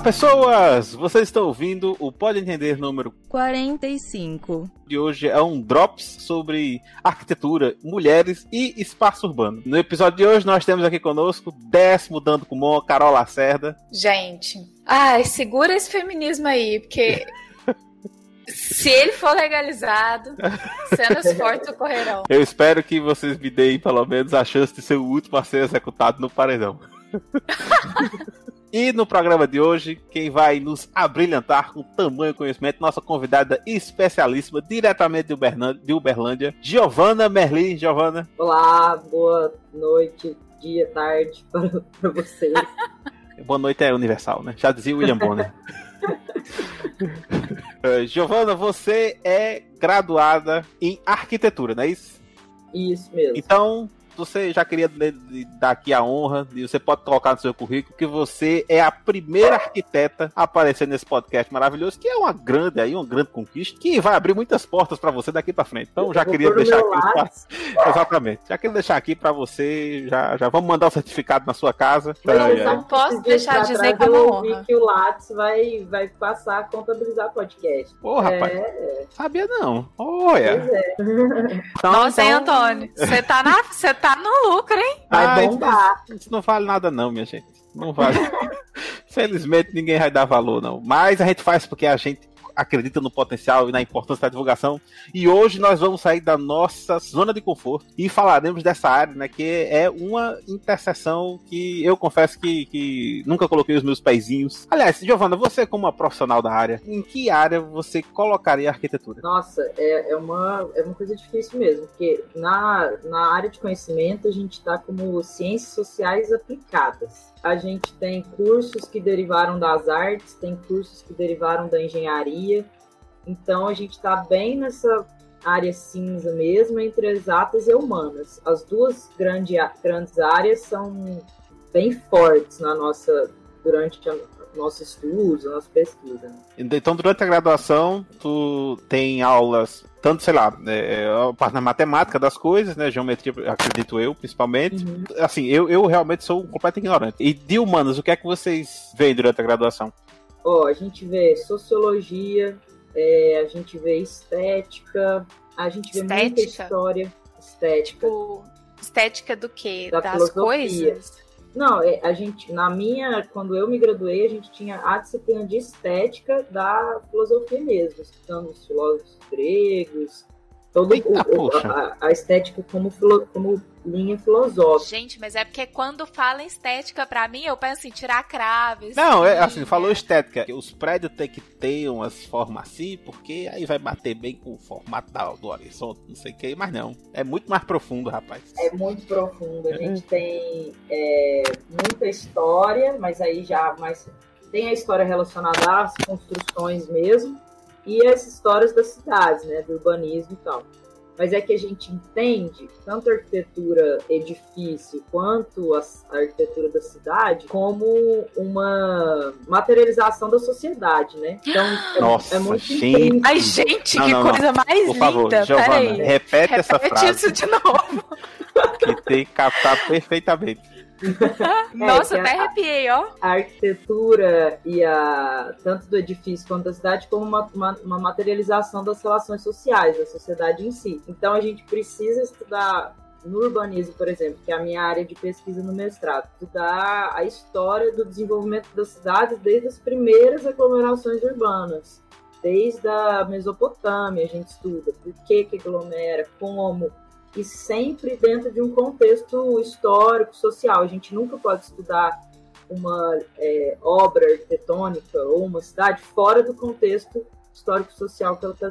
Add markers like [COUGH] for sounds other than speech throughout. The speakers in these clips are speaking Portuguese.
Olá, pessoas! Vocês estão ouvindo o Pode Entender número 45. de hoje é um Drops sobre arquitetura, mulheres e espaço urbano. No episódio de hoje nós temos aqui conosco décimo Dando Kumon, Carol Lacerda. Gente, ai, segura esse feminismo aí, porque [LAUGHS] se ele for legalizado, cenas fortes ocorrerão. Eu espero que vocês me deem pelo menos a chance de ser o último a ser executado no paredão. [LAUGHS] E no programa de hoje, quem vai nos abrilhantar com tamanho conhecimento, nossa convidada especialíssima, diretamente de Uberlândia, de Uberlândia Giovana Merlin. Giovana. Olá, boa noite, dia, tarde [LAUGHS] para, para vocês. [LAUGHS] Boa noite é universal, né? Já dizia William Bonner. uh, [LAUGHS] Giovana, você é graduada em arquitetura, não é isso? Isso mesmo. Então, você já queria dar aqui a honra, e você pode colocar no seu currículo, que você é a primeira arquiteta a aparecer nesse podcast maravilhoso, que é uma grande aí, uma grande conquista, que vai abrir muitas portas para você daqui para frente. Então já queria deixar aqui. [LAUGHS] Exatamente. Já queria deixar aqui para você, já, já vamos mandar o certificado na sua casa. Eu não posso deixar de dizer que eu ouvi que o Lattes vai, vai passar a contabilizar o podcast. Pô, rapaz. É... Sabia não. Olha. Pois é. Então, Nossa, então... hein, Antônio? Você tá, na... Você tá no lucro, hein? Vai ah, bombar. Isso, isso não vale nada, não, minha gente. Não vale. [LAUGHS] Felizmente ninguém vai dar valor, não. Mas a gente faz porque a gente acredita no potencial e na importância da divulgação. E hoje nós vamos sair da nossa zona de conforto e falaremos dessa área, né? Que é uma interseção que eu confesso que, que nunca coloquei os meus pezinhos. Aliás, Giovana, você como uma profissional da área, em que área você colocaria a arquitetura? Nossa, é, é, uma, é uma coisa difícil mesmo, porque na, na área de conhecimento a gente está como ciências sociais aplicadas. A gente tem cursos que derivaram das artes, tem cursos que derivaram da engenharia. Então a gente está bem nessa área cinza mesmo entre exatas e humanas. As duas grande, grandes áreas são bem fortes na nossa durante nosso estudo, a nossa pesquisa. Né? Então, durante a graduação, tu tem aulas tanto, sei lá, é, é, a parte da matemática das coisas, né? Geometria, acredito eu, principalmente. Uhum. Assim, eu, eu realmente sou um completo ignorante. E de humanas, o que é que vocês veem durante a graduação? Ó, oh, a gente vê sociologia, é, a gente vê estética, a gente vê estética? muita história. Estética. O... Estética do quê? Da das filosofia. coisas? Não, é, a gente, na minha, quando eu me graduei, a gente tinha a disciplina de estética da filosofia mesmo, estudando os filósofos gregos, todo Eita, o, a, a, estética como, como linha filosófica. Gente, mas é porque quando fala em estética, para mim, eu penso em tirar craves. Não, é assim, falou estética. Os prédios tem que ter umas formas assim, porque aí vai bater bem com o formato do horizonte, não sei o que, mas não. É muito mais profundo, rapaz. É muito profundo. A gente tem é, muita história, mas aí já mais. Tem a história relacionada às construções mesmo e as histórias das cidades, né, do urbanismo e tal. Mas é que a gente entende tanto a arquitetura edifício quanto a arquitetura da cidade como uma materialização da sociedade, né? Então é, [GASPS] Nossa, é muito gente. Ai, gente, não, que não, coisa não. mais Por favor, linda! Giovana. Repete, repete essa frase. isso de novo. Que tem que captar perfeitamente. [LAUGHS] Nossa, é, até arrepiei, ó. A arquitetura e a tanto do edifício quanto da cidade como uma, uma, uma, materialização das relações sociais, da sociedade em si. Então a gente precisa estudar no urbanismo, por exemplo, que é a minha área de pesquisa no mestrado, estudar a história do desenvolvimento das cidades desde as primeiras aglomerações urbanas. Desde a Mesopotâmia a gente estuda por que que aglomera, como, e sempre dentro de um contexto histórico, social. A gente nunca pode estudar uma é, obra arquitetônica ou uma cidade fora do contexto histórico-social que ela está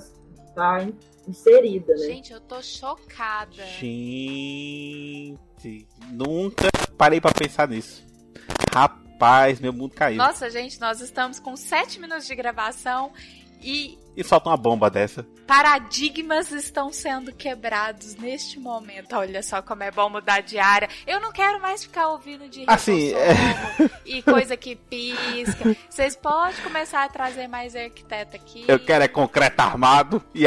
tá inserida, né? Gente, eu tô chocada. Gente, nunca parei para pensar nisso. Rapaz, meu mundo caiu. Nossa, gente, nós estamos com sete minutos de gravação e e solta uma bomba dessa. Paradigmas estão sendo quebrados neste momento. Olha só como é bom mudar de área. Eu não quero mais ficar ouvindo de assim, é... e coisa que pisca. Vocês podem começar a trazer mais arquiteto aqui. Eu quero é concreto armado e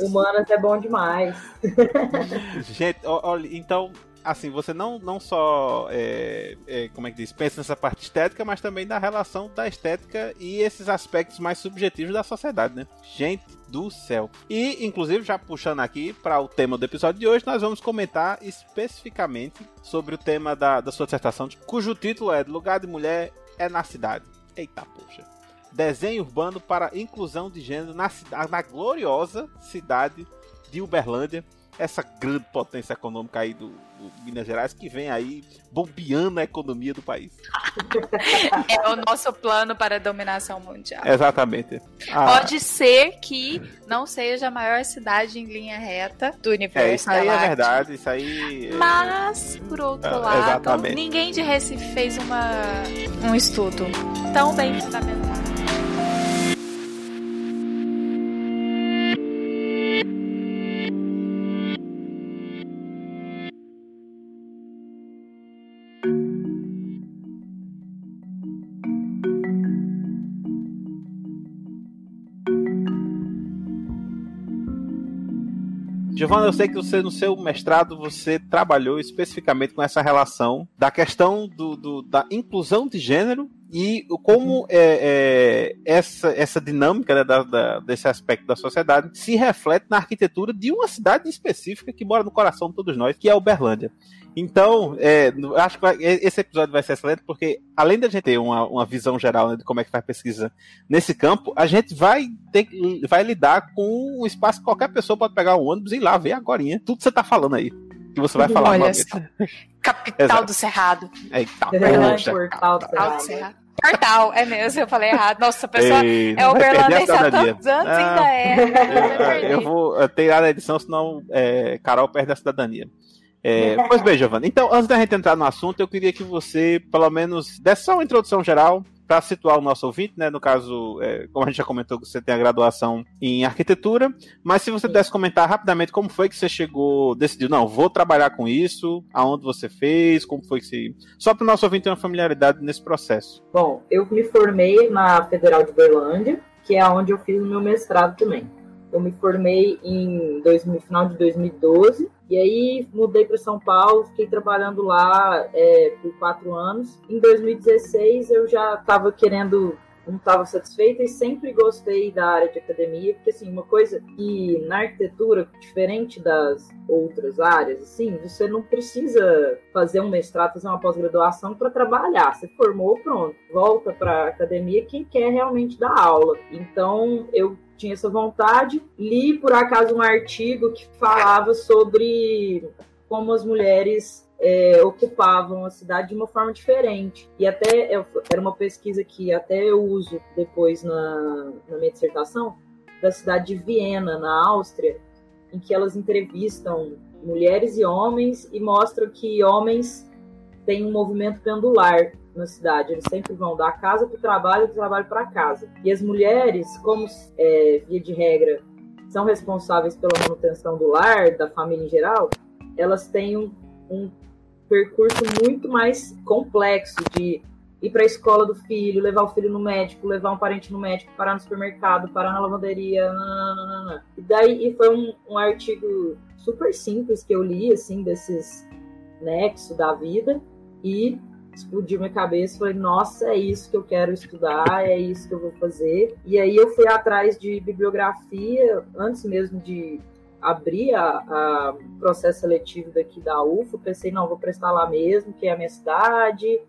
Humanas é bom demais. [LAUGHS] Gente, olha, então assim, você não, não só, é, é, como é que diz, pensa nessa parte estética, mas também na relação da estética e esses aspectos mais subjetivos da sociedade, né? Gente do céu. E, inclusive, já puxando aqui para o tema do episódio de hoje, nós vamos comentar especificamente sobre o tema da, da sua dissertação, cujo título é Lugar de Mulher é na Cidade. Eita, poxa desenho urbano para inclusão de gênero na, na gloriosa cidade de Uberlândia, essa grande potência econômica aí do, Minas Gerais que vem aí bombeando a economia do país. [LAUGHS] É o nosso plano para a dominação mundial. Exatamente. Ah, Pode ser que não seja a maior cidade em linha reta do universo. É, isso aí é verdade, isso aí. Mas, por outro é, lado, ninguém de Recife fez uma, um estudo tão bem fundamentado. Giovana, eu sei que você no seu mestrado você trabalhou especificamente com essa relação da questão do, do da inclusão de gênero e como é, é, essa, essa dinâmica né, da, da, desse aspecto da sociedade se reflete na arquitetura de uma cidade específica que mora no coração de todos nós, que é Uberlândia. Então, é, acho que vai, esse episódio vai ser excelente, porque além da gente ter uma, uma visão geral né, de como é que faz pesquisa nesse campo, a gente vai, ter, vai lidar com um espaço que qualquer pessoa pode pegar um ônibus e ir lá ver agora tudo que você está falando aí. Que você vai falar Olha Capital do Cerrado. Eita, Portal do Cerrado. Portal, é mesmo, eu falei errado. Nossa, a pessoa Ei, é Uberlândia há tantos anos, ah, ainda é. Eu, eu vou ter a edição, senão é, Carol perde a cidadania. É, pois bem, Giovanna. Então, antes da gente entrar no assunto, eu queria que você, pelo menos, desse só uma introdução geral para situar o nosso ouvinte, né? No caso, é, como a gente já comentou, você tem a graduação em arquitetura, mas se você pudesse comentar rapidamente como foi que você chegou, decidiu, não, vou trabalhar com isso, aonde você fez, como foi que você. Só para o nosso ouvinte ter uma familiaridade nesse processo. Bom, eu me formei na Federal de Berlândia, que é onde eu fiz o meu mestrado também. Eu me formei em dois, no final de 2012 e aí mudei para São Paulo, fiquei trabalhando lá é, por quatro anos. Em 2016 eu já estava querendo não estava satisfeita e sempre gostei da área de academia, porque assim, uma coisa que na arquitetura, diferente das outras áreas, assim, você não precisa fazer um mestrado, fazer uma pós-graduação para trabalhar. Você formou, pronto, volta para academia quem quer realmente dar aula. Então, eu tinha essa vontade. Li, por acaso, um artigo que falava sobre como as mulheres é, ocupavam a cidade de uma forma diferente. E até era uma pesquisa que até eu uso depois na, na minha dissertação, da cidade de Viena, na Áustria, em que elas entrevistam mulheres e homens e mostram que homens têm um movimento pendular na cidade. Eles sempre vão da casa para o trabalho, do trabalho para casa. E as mulheres, como é, via de regra, são responsáveis pela manutenção do lar, da família em geral, elas têm um, um percurso muito mais complexo de ir para a escola do filho, levar o filho no médico, levar um parente no médico, parar no supermercado, parar na lavanderia, nananana. e daí e foi um, um artigo super simples que eu li assim desses nexos da vida e explodiu minha cabeça. Falei, nossa, é isso que eu quero estudar, é isso que eu vou fazer. E aí eu fui atrás de bibliografia, antes mesmo de abrir a, processo seletivo daqui da UFO. Pensei, não, vou prestar lá mesmo, que é a minha cidade.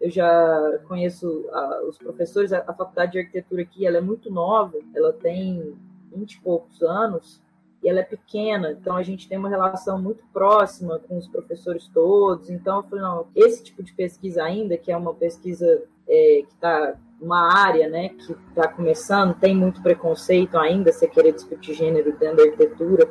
Eu já conheço a, os professores, a, a faculdade de arquitetura aqui, ela é muito nova, ela tem 20 e poucos anos, e ela é pequena, então a gente tem uma relação muito próxima com os professores todos. Então eu falei, não, esse tipo de pesquisa ainda, que é uma pesquisa é, que está uma área né, que está começando, tem muito preconceito ainda, você querer discutir gênero dentro da arquitetura.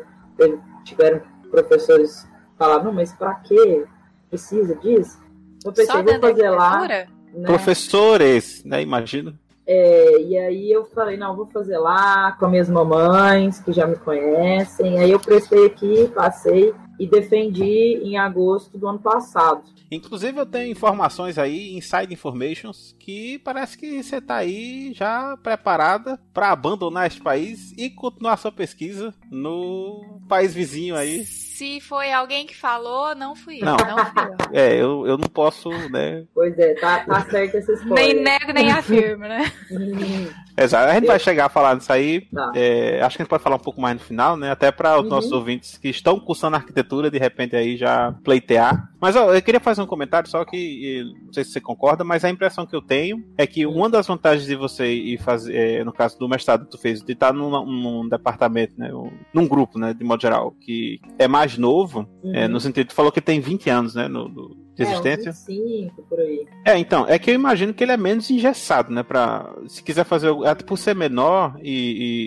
Tiveram professores que falavam, não, mas para que precisa disso? Eu pensei, vou fazer lá. Né? Professores, né? Imagino. É, e aí eu falei, não, vou fazer lá com as minhas mamães, que já me conhecem. Aí eu prestei aqui, passei. e defendi em agosto do ano passado. Inclusive eu tenho informações aí, inside informations, que parece que você tá aí já preparada para abandonar este país e continuar sua pesquisa no país vizinho aí. Se foi alguém que falou, não fui eu. Não. Não, fui eu. [LAUGHS] É, eu, eu não posso, né? Pois é, tá, tá certo essa história. Nem nego, nem afirmo, né? [LAUGHS] Exato. A gente vai chegar a falar disso aí. Tá. É, acho que a gente pode falar um pouco mais no final, né? Até para os Uhum. nossos ouvintes que estão cursando arquitetura, de repente aí já pleitear. Mas ó, eu queria fazer um comentário, só que não sei se você concorda, mas a impressão que eu tenho é que uma das vantagens de você ir fazer, eh, no caso do mestrado que tu fez, de estar num, num departamento, né? um- Num grupo, né? De modo geral, que é mais novo, eh, Uhum. no sentido, tu falou que tem 20 anos, né? No, no- de É, existência. 25 por aí. É, então, é que eu imagino que ele é menos engessado, né? Pra, se quiser fazer, algo- até por ser menor e,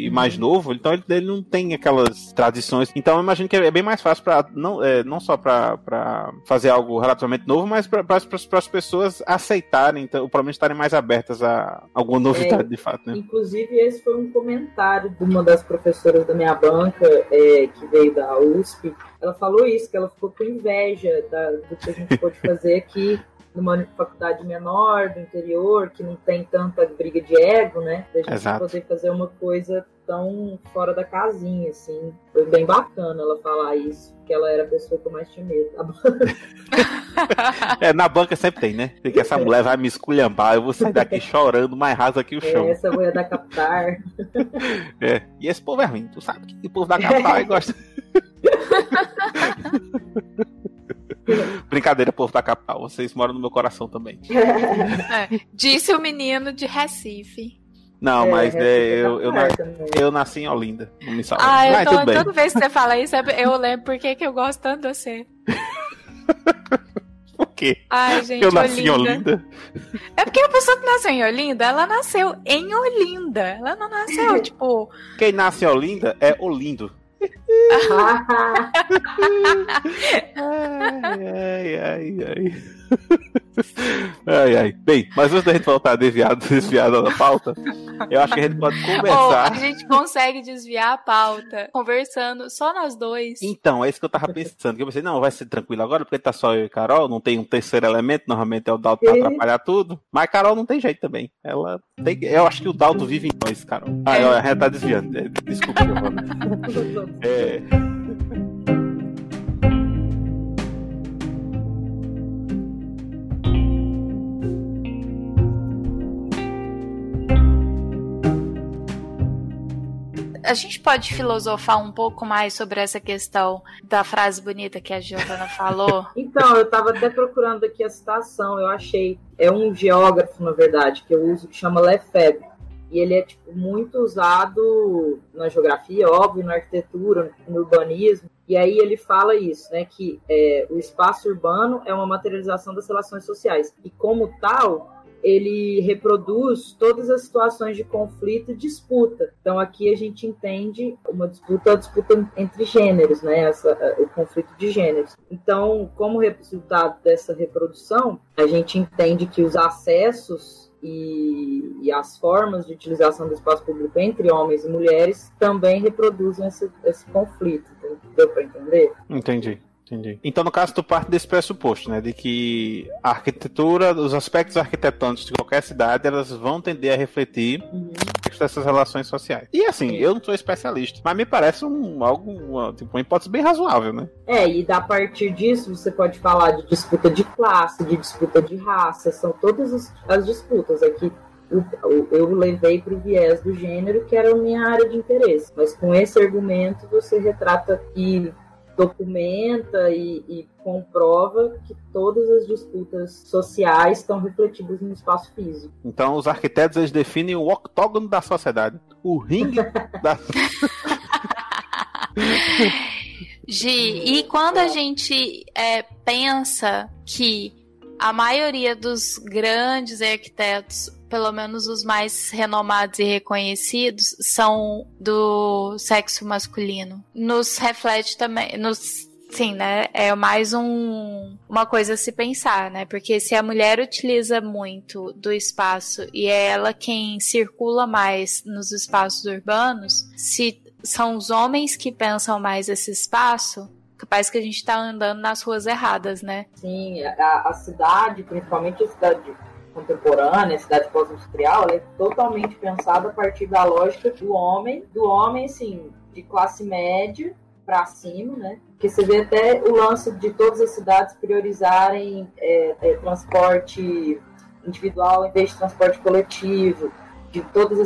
e- e mais novo, então ele, ele não tem aquelas tradições. Então eu imagino que é bem mais fácil para não, é, não só para fazer algo relativamente novo, mas para as pessoas aceitarem, então, ou pelo menos estarem mais abertas a alguma novidade de fato, né? Inclusive, esse foi um comentário de uma das professoras da minha banca, é, que veio da USP. Ela falou isso, que ela ficou com inveja da- do que a gente pôde fazer aqui numa faculdade menor, do interior, que não tem tanta briga de ego, né? Da gente Exato. poder fazer uma coisa tão fora da casinha, assim. Foi bem bacana ela falar isso, porque ela era a pessoa que eu mais tinha medo. [LAUGHS] É, na banca sempre tem, né? Porque essa mulher vai me esculhambar, eu vou sair daqui chorando mais raso aqui o chão. Essa mulher da Captar. [LAUGHS] É. E esse povo é ruim, tu sabe que o povo da capital aí gosta. [LAUGHS] [LAUGHS] Brincadeira, povo da capital. Vocês moram no meu coração também. É, Disse o menino de Recife. Não, É, mas é, eu, eu, na- Captar também. eu nasci em Olinda. Não me salva. Ah, eu Mas tô, tudo bem. toda vez que você fala isso, eu lembro por que que eu gosto tanto de você. [LAUGHS] Por quê? Ai, gente, eu nasci em Olinda. Olinda. É porque a pessoa que nasceu em Olinda, ela nasceu em Olinda. Ela não nasceu, [LAUGHS] tipo. Quem nasce em Olinda é Olindo. [LAUGHS] Ai, ai, ai. Ai, ai. Bem, mas antes da gente voltar desviado, desviado [LAUGHS] da pauta, eu acho que a gente pode conversar. a gente consegue desviar a pauta conversando só nós dois. Então, é isso que eu tava pensando. Que eu pensei, não, vai ser tranquilo agora, porque tá só eu e Carol, não tem um terceiro elemento, normalmente é o Dalto pra atrapalhar tudo. Mas Carol não tem jeito também. Ela tem. Eu acho que o Dalto vive em nós, Carol. Ah, eu- a gente tá desviando. É, Desculpa, Giovana. [LAUGHS] É. A gente pode filosofar um pouco mais sobre essa questão da frase bonita que a Giovana falou? [LAUGHS] Então, eu estava até procurando aqui a citação, eu achei. É um geógrafo, na verdade, que eu uso, que chama Lefebvre. E ele é tipo, muito usado na geografia, óbvio, na arquitetura, no urbanismo. E aí ele fala isso, né? Que é, o espaço urbano é uma materialização das relações sociais. E como tal, ele reproduz todas as situações de conflito e disputa. Então aqui a gente entende uma disputa, a disputa entre gêneros, né? Essa, o conflito de gêneros. Então, como resultado dessa reprodução, a gente entende que os acessos e, e as formas de utilização do espaço público entre homens e mulheres também reproduzem esse, esse conflito. Deu para entender? Entendi. Entendi. Então, no caso, tu parte desse pressuposto, né? De que a arquitetura, os aspectos arquitetônicos de qualquer cidade, elas vão tender a refletir dessas relações sociais. E assim, eu não sou especialista, mas me parece um, algo, uma, tipo, uma hipótese bem razoável, né? É, e a partir disso você pode falar de disputa de classe, de disputa de raça, são todas as, as disputas aqui. o- Eu levei para o viés do gênero, que era a minha área de interesse. Mas com esse argumento você retrata e documenta e, e comprova que todas as disputas sociais estão refletidas no espaço físico. Então, os arquitetos eles definem o octógono da sociedade, o ringue [LAUGHS] da. Gi, e quando a gente é, pensa que a maioria dos grandes arquitetos, pelo menos os mais renomados e reconhecidos, são do sexo masculino, nos reflete também, nos Sim, né? É mais um, uma coisa a se pensar, né? Porque se a mulher utiliza muito do espaço e é ela quem circula mais nos espaços urbanos, se são os homens que pensam mais esse espaço, Parece que a gente tá andando nas ruas erradas, né? Sim, a, a cidade, principalmente a cidade contemporânea, cidade pós-industrial, ela é totalmente pensada a partir da lógica do homem, do homem, assim, de classe média para cima, né? Porque você vê até o lance de todas as cidades priorizarem é, é, transporte individual em vez de transporte coletivo, de todos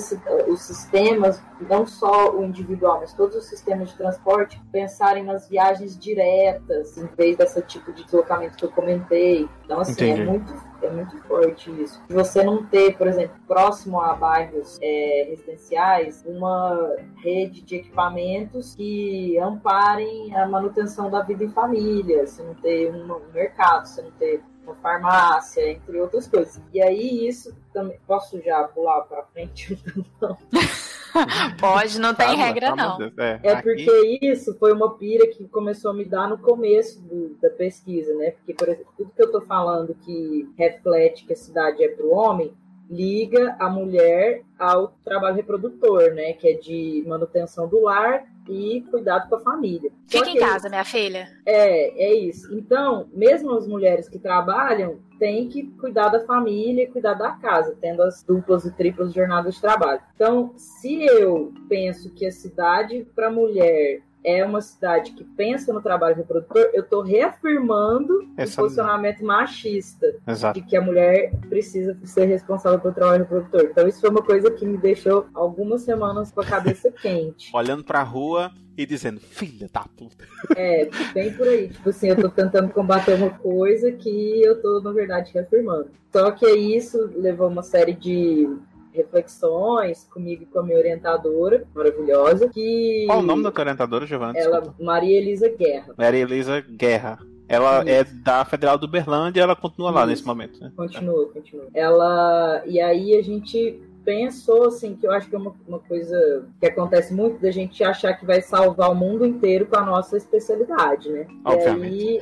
os sistemas, não só o individual, mas todos os sistemas de transporte, pensarem nas viagens diretas, em vez desse tipo de deslocamento que eu comentei. Então, assim, é muito, é muito forte isso. Você não ter, por exemplo, próximo a bairros é, residenciais, uma rede de equipamentos que amparem a manutenção da vida em família, se não ter um mercado, se não ter uma farmácia, entre outras coisas. E aí isso também posso já pular para frente? [LAUGHS] Pode, não tem regra não. É, é porque isso foi uma pira que começou a me dar no começo do, da pesquisa, né? Porque, por exemplo, tudo que eu tô falando que reflete que a cidade é para o homem, liga a mulher ao trabalho reprodutor, né? Que é de manutenção do lar e cuidado com a família. Fica em casa, minha filha. É, é isso. Então, mesmo as mulheres que trabalham têm que cuidar da família e cuidar da casa, tendo as duplas e triplas jornadas de trabalho. Então, se eu penso que a cidade para mulher é uma cidade que pensa no trabalho reprodutor, eu estou reafirmando Essa... o posicionamento machista Exato. de que a mulher precisa ser responsável pelo trabalho reprodutor. Então isso foi uma coisa que me deixou algumas semanas com a cabeça [LAUGHS] quente. Olhando para a rua e dizendo, filha da puta. É, bem por aí. Tipo assim, eu tô tentando combater uma coisa que eu tô, na verdade, reafirmando. Só que isso levou uma série de reflexões comigo e com a minha orientadora, maravilhosa, que... Qual o nome da tua orientadora, Giovana? Ela, Maria Elisa Guerra. Maria Elisa Guerra. Ela Isso. é da Federal do Berlândia e ela continua Isso. lá nesse momento, né? Continua, continua. Ela... E aí a gente pensou assim que eu acho que é uma, uma, coisa que acontece muito da gente achar que vai salvar o mundo inteiro com a nossa especialidade, né? Obviamente. E aí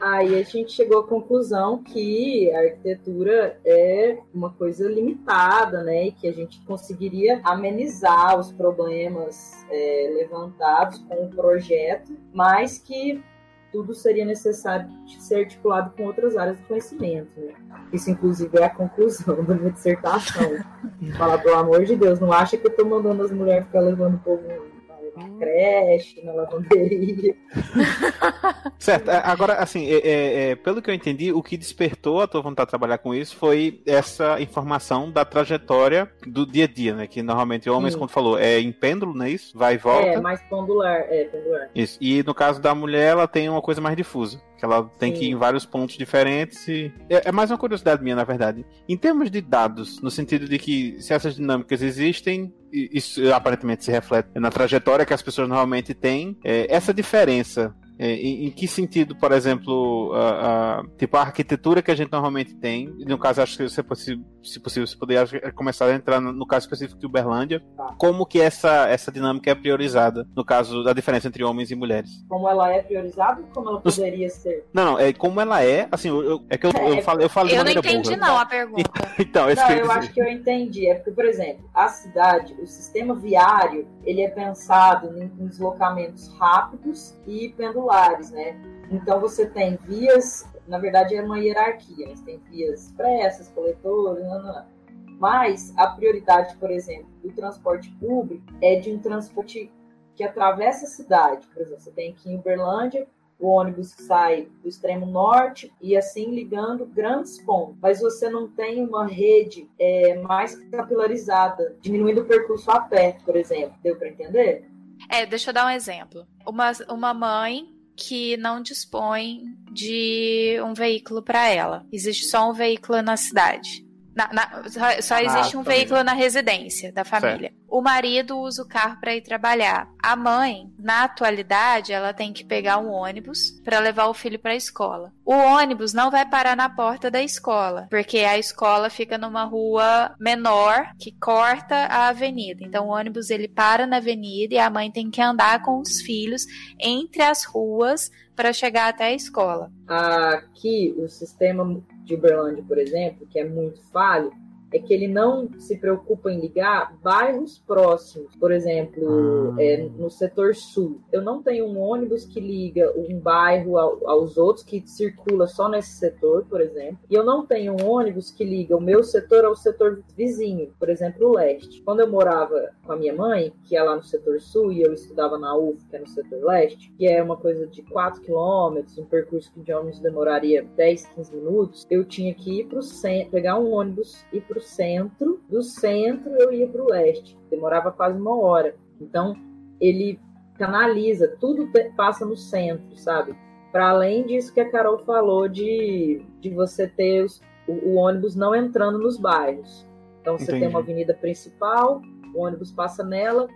Aí a gente chegou à conclusão que a arquitetura é uma coisa limitada, né? E que a gente conseguiria amenizar os problemas é, levantados com o projeto, mas que tudo seria necessário ser articulado com outras áreas do conhecimento. Né? Isso, inclusive, é a conclusão da minha dissertação. [LAUGHS] Falar, pelo amor de Deus, não acha que eu estou mandando as mulheres ficar levando o povo na creche, na lavanderia. [LAUGHS] certo. É, agora, assim, é, é, é, pelo que eu entendi, o que despertou a tua vontade de trabalhar com isso foi essa informação da trajetória do dia a dia, né? Que normalmente homens, Sim. quando falou, é em pêndulo, não é isso? Vai e volta. É, mais pendular, é, pendular. Isso. E no caso da mulher, ela tem uma coisa mais difusa. Que ela tem Sim. que ir em vários pontos diferentes e... É, é mais uma curiosidade minha, na verdade. Em termos de dados, no sentido de que se essas dinâmicas existem, isso aparentemente se reflete na trajetória que as pessoas normalmente têm. É, essa diferença é, em, em, que sentido, por exemplo, a, a, tipo a arquitetura que a gente normalmente tem, no caso acho que se, possível, se você poderia começar a entrar no, no, caso específico de Uberlândia, tá. como que essa, essa dinâmica é priorizada, no caso da diferença entre homens e mulheres? Como ela é priorizada ou como ela poderia ser? Não, não, é como ela é, assim, eu, é que eu, eu, falo, eu falo de eu maneira não entendi burra. não a pergunta. [LAUGHS] então, não, eu, eu acho que eu entendi, é porque, por exemplo, a cidade, o sistema viário, ele é pensado em, em deslocamentos rápidos e pendulares né? Então você tem vias, na verdade é uma hierarquia, você tem vias expressas, coletores, não, não, não. mas a prioridade, por exemplo, do transporte público é de um transporte que atravessa a cidade. Por exemplo, você tem aqui em Uberlândia o ônibus que sai do extremo norte e assim ligando grandes pontos. Mas você não tem uma rede é, mais capilarizada, diminuindo o percurso a pé, por exemplo. Deu para entender? É, deixa eu dar um exemplo. Uma, uma mãe que não dispõe de um veículo para ela. Existe só um veículo na cidade. Na, na, só, existe ah, um veículo na residência da família. Certo. O marido usa o carro para ir trabalhar. A mãe, na atualidade, ela tem que pegar um ônibus para levar o filho para a escola. O ônibus não vai parar na porta da escola, porque a escola fica numa rua menor que corta a avenida. Então o ônibus ele para na avenida e a mãe tem que andar com os filhos entre as ruas para chegar até a escola. Aqui o sistema de Uberlândia, por exemplo, que é muito falho, é que ele não se preocupa em ligar bairros próximos. Por exemplo, ah. é, no setor sul, eu não tenho um ônibus que liga um bairro ao, aos outros, que circula só nesse setor, por exemplo. E eu não tenho um ônibus que liga o meu setor ao setor vizinho, por exemplo, o leste. Quando eu morava com a minha mãe, que é lá no setor sul, e eu estudava na UF, que é no setor leste, que é uma coisa de 4 quilômetros, um percurso que de ônibus demoraria 10, 15 minutos, eu tinha que ir para o centro, pegar um ônibus e ir para o centro, do centro eu ia para o leste, demorava quase uma hora. Então, ele canaliza, tudo passa no centro, sabe? Para além disso que a Carol falou de, de você ter os, o, o ônibus não entrando nos bairros. Então, você Entendi. tem uma avenida principal, o ônibus passa nela,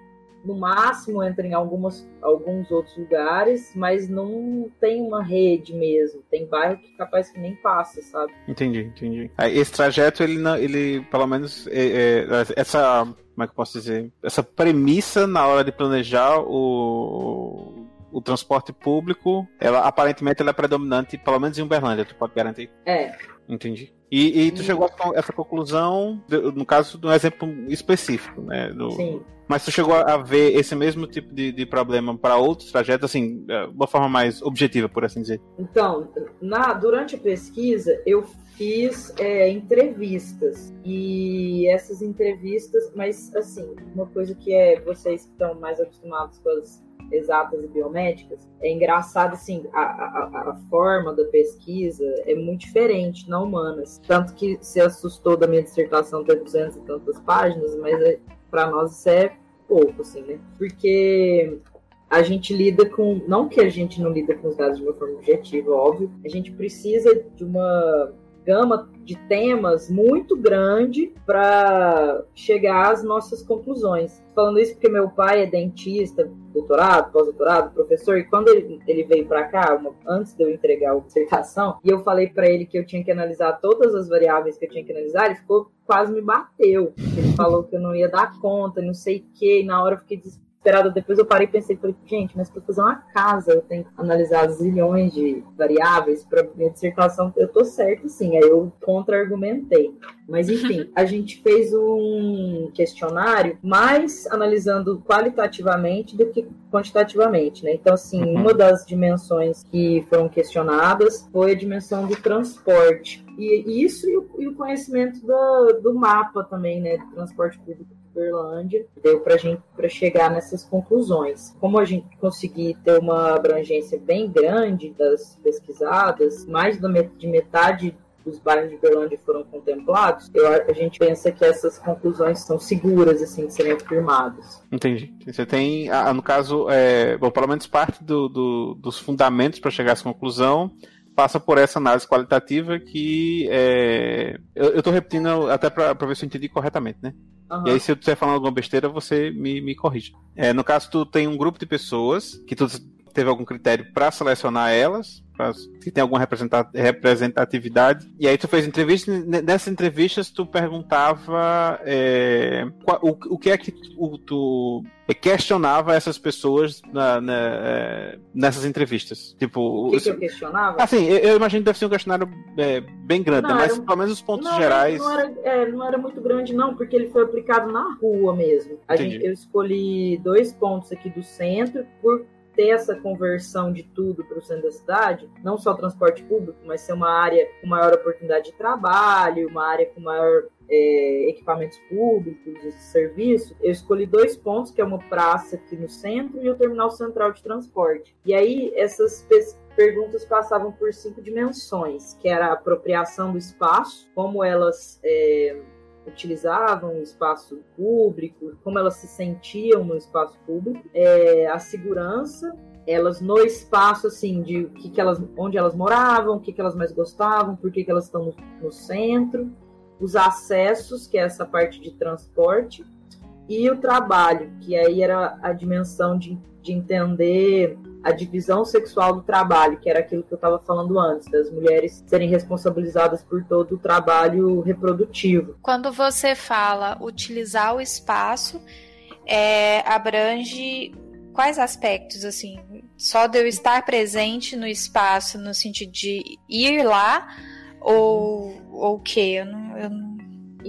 no máximo entra em algumas, alguns outros lugares, mas não tem uma rede mesmo. Tem bairro que capaz que nem passa, sabe? Entendi, entendi. Esse trajeto, ele, não, ele pelo menos, é, é, essa, como é que eu posso dizer? Essa premissa na hora de planejar o, o transporte público, ela aparentemente ela é predominante, pelo menos em Uberlândia, tu pode garantir? É. Entendi. E, e tu chegou a essa conclusão, no caso, de um exemplo específico, né? Do, Sim. Mas tu chegou a ver esse mesmo tipo de, de problema para outros trajetos, assim, de uma forma mais objetiva, por assim dizer? Então, na, durante a pesquisa, eu fiz é, entrevistas. E essas entrevistas, mas assim, uma coisa que é vocês que estão mais acostumados com as exatas e biomédicas, é engraçado assim, a, a, a, forma da pesquisa é muito diferente na humanas. Tanto que se assustou da minha dissertação ter 200 e tantas páginas, mas é, para nós isso é pouco, assim, né? Porque a gente lida com. Não que a gente não lida com os dados de uma forma objetiva, óbvio, a gente precisa de uma gama de temas muito grande para chegar às nossas conclusões. Falando isso porque meu pai é dentista, doutorado, pós-doutorado, professor, e quando ele, ele veio para cá, uma, antes de eu entregar a dissertação, e eu falei para ele que eu tinha que analisar todas as variáveis que eu tinha que analisar, ele ficou quase me bateu. Ele falou que eu não ia dar conta, não sei o quê, e na hora eu fiquei esperada. Depois eu parei e pensei, falei, gente, mas para fazer uma casa eu tenho que analisar zilhões de variáveis para minha dissertação. Eu tô certo, sim. Aí eu contra-argumentei. Mas enfim, [LAUGHS] a gente fez um questionário mais analisando qualitativamente do que quantitativamente, né? Então, assim, uhum. uma das dimensões que foram questionadas foi a dimensão do transporte. E isso e o, e o conhecimento do, do mapa também, né? Do transporte público Uberlândia, deu para gente para chegar nessas conclusões. Como a gente conseguir ter uma abrangência bem grande das pesquisadas, mais de metade dos bairros de Uberlândia foram contemplados, eu, a gente pensa que essas conclusões são seguras assim de serem afirmadas. Entendi. Você tem, no caso, é, bom, pelo menos parte do, do, dos fundamentos para chegar a essa conclusão passa por essa análise qualitativa que é, eu estou repetindo até para ver se eu entendi corretamente, né? Uhum. E aí, se eu estiver falando alguma besteira, você me, me corrige. É, no caso, tu tem um grupo de pessoas que tu teve algum critério para selecionar elas, pra, se tem alguma representatividade. E aí tu fez entrevistas, nessas entrevistas tu perguntava é, o, o que é que tu, tu questionava essas pessoas na, na, é, nessas entrevistas. Tipo, o que, que eu questionava? Assim, eu, eu, imagino que deve ser um questionário é, bem grande, não, mas era, pelo menos os pontos não, gerais. Não era, é, não era muito grande, não, porque ele foi aplicado na rua mesmo. A gente, eu escolhi dois pontos aqui do centro por ter essa conversão de tudo para o centro da cidade, não só transporte público, mas ser uma área com maior oportunidade de trabalho, uma área com maior é, equipamentos públicos serviço, eu escolhi dois pontos, que é uma praça aqui no centro e o terminal central de transporte. E aí essas perguntas passavam por cinco dimensões, que era a apropriação do espaço, como elas é, utilizavam o espaço público, como elas se sentiam no espaço público, é, a segurança, elas no espaço assim de que, que elas, onde elas moravam, o que, que elas mais gostavam, por que, que elas estão no, no centro, os acessos, que é essa parte de transporte, e o trabalho, que aí era a dimensão de, de entender a divisão sexual do trabalho, que era aquilo que eu estava falando antes, das mulheres serem responsabilizadas por todo o trabalho reprodutivo. Quando você fala utilizar o espaço, é, abrange quais aspectos, assim? Só de eu estar presente no espaço, no sentido de ir lá, ou o quê? Eu não, eu não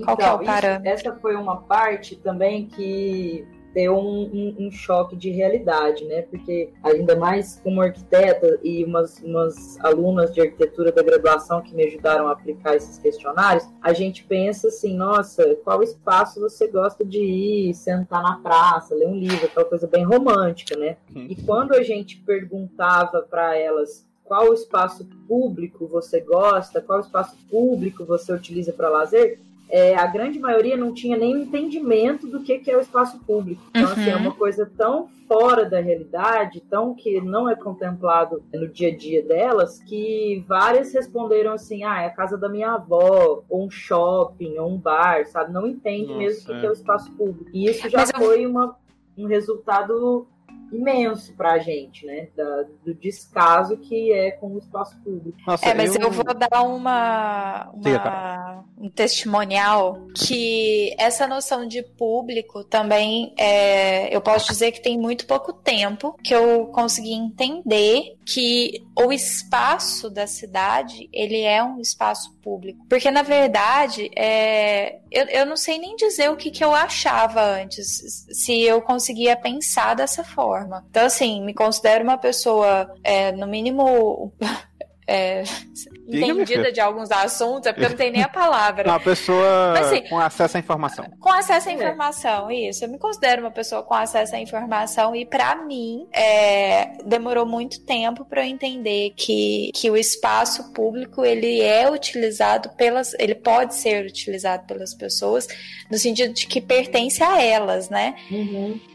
Qual que é o Então, isso- essa foi uma parte também que deu um, um- um choque de realidade, né? Porque ainda mais como arquiteta e umas, umas alunas de arquitetura da graduação que me ajudaram a aplicar esses questionários, a gente pensa assim, nossa, qual espaço você gosta de ir, sentar na praça, ler um livro, aquela coisa bem romântica, né? E quando a gente perguntava para elas qual o espaço público você gosta, qual espaço público você utiliza para lazer, é, a grande maioria não tinha nem entendimento do que, que é o espaço público. Então, assim, é Uhum. uma coisa tão fora da realidade, tão que não é contemplado no dia a dia delas, que várias responderam assim, ah, é a casa da minha avó, ou um shopping, ou um bar, sabe? Não entende Nossa, mesmo o que, é. que é o espaço público. E isso já eu- foi uma, um resultado imenso para a gente, né? Da- do descaso que é com o espaço público. Nossa, É, mas eu, vou dar uma, uma- um testemunial que essa noção de público também é, eu posso dizer que tem muito pouco tempo que eu consegui entender que o espaço da cidade ele é um espaço público. Porque, na verdade, é, eu, eu não sei nem dizer o que, que eu achava antes, se eu conseguia pensar dessa forma. Então, assim, me considero uma pessoa, é, no mínimo. É, entendida de alguns assuntos, é porque eu não tenho nem a [LAUGHS] palavra. Uma pessoa Mas, assim, com acesso à informação. Com acesso à É. informação, isso. Eu me considero uma pessoa com acesso à informação e pra mim é, demorou muito tempo pra eu entender que, que o espaço público ele é utilizado pelas, ele pode ser utilizado pelas pessoas no sentido de que pertence a elas, né?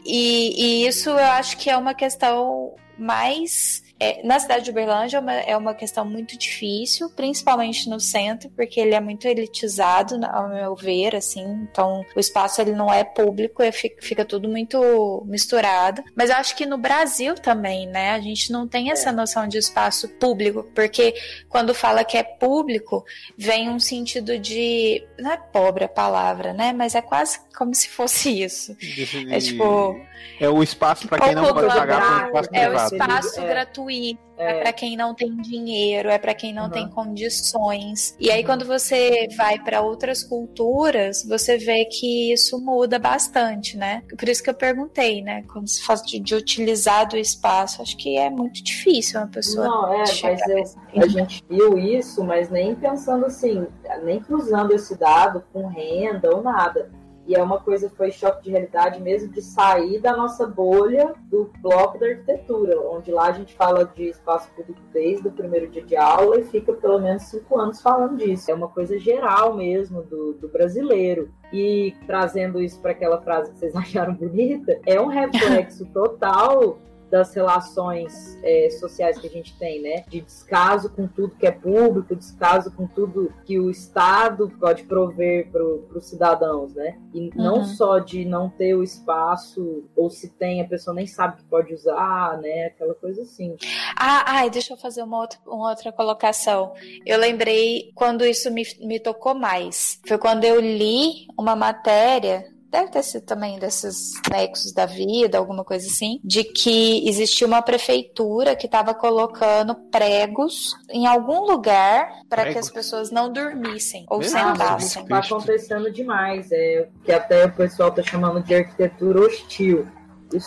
E, e isso eu acho que é uma questão mais. É, na cidade de Uberlândia é uma, é uma questão muito difícil, principalmente no centro, porque ele é muito elitizado, ao meu ver, assim. Então, o espaço ele não é público, é, fi- fica tudo muito misturado. Mas eu acho que no Brasil também, né? A gente não tem essa noção de espaço público, porque quando fala que é público, vem um sentido de. Não é pobre a palavra, né? Mas é quase como se fosse isso. De- É tipo. É o espaço para quem não pode pagar um É o espaço É. é, É. para quem não tem dinheiro, é para quem não Uhum. tem condições. E aí Uhum. quando você vai para outras culturas, você vê que isso muda bastante, né? Por isso que eu perguntei, né? Quando se fala de, de utilizar do espaço, acho que é muito difícil uma pessoa Não, é, mas eu- a gente viu isso, mas nem pensando assim, nem cruzando esse dado com renda ou nada. E é uma coisa foi choque de realidade mesmo de sair da nossa bolha do bloco da arquitetura, onde lá a gente fala de espaço público desde o primeiro dia de aula e fica pelo menos cinco anos falando disso. É uma coisa geral mesmo do, do brasileiro. E trazendo isso para aquela frase que vocês [LAUGHS] acharam bonita, é um reflexo total das relações é, sociais que a gente tem, né? De descaso com tudo que é público, descaso com tudo que o Estado pode prover para os cidadãos, né? E não Uhum. só de não ter o espaço, ou se tem, a pessoa nem sabe que pode usar, né? Aquela coisa assim. Ah, ai, deixa eu fazer uma outra, uma outra colocação. Eu lembrei quando isso me, me tocou mais. Foi quando eu li uma matéria. Deve ter sido também desses nexos da vida, alguma coisa assim, de que existia uma prefeitura que estava colocando pregos em algum lugar para que as pessoas não dormissem ou Meu sentassem. Deus. Tá acontecendo demais, é que até o pessoal tá chamando de arquitetura hostil.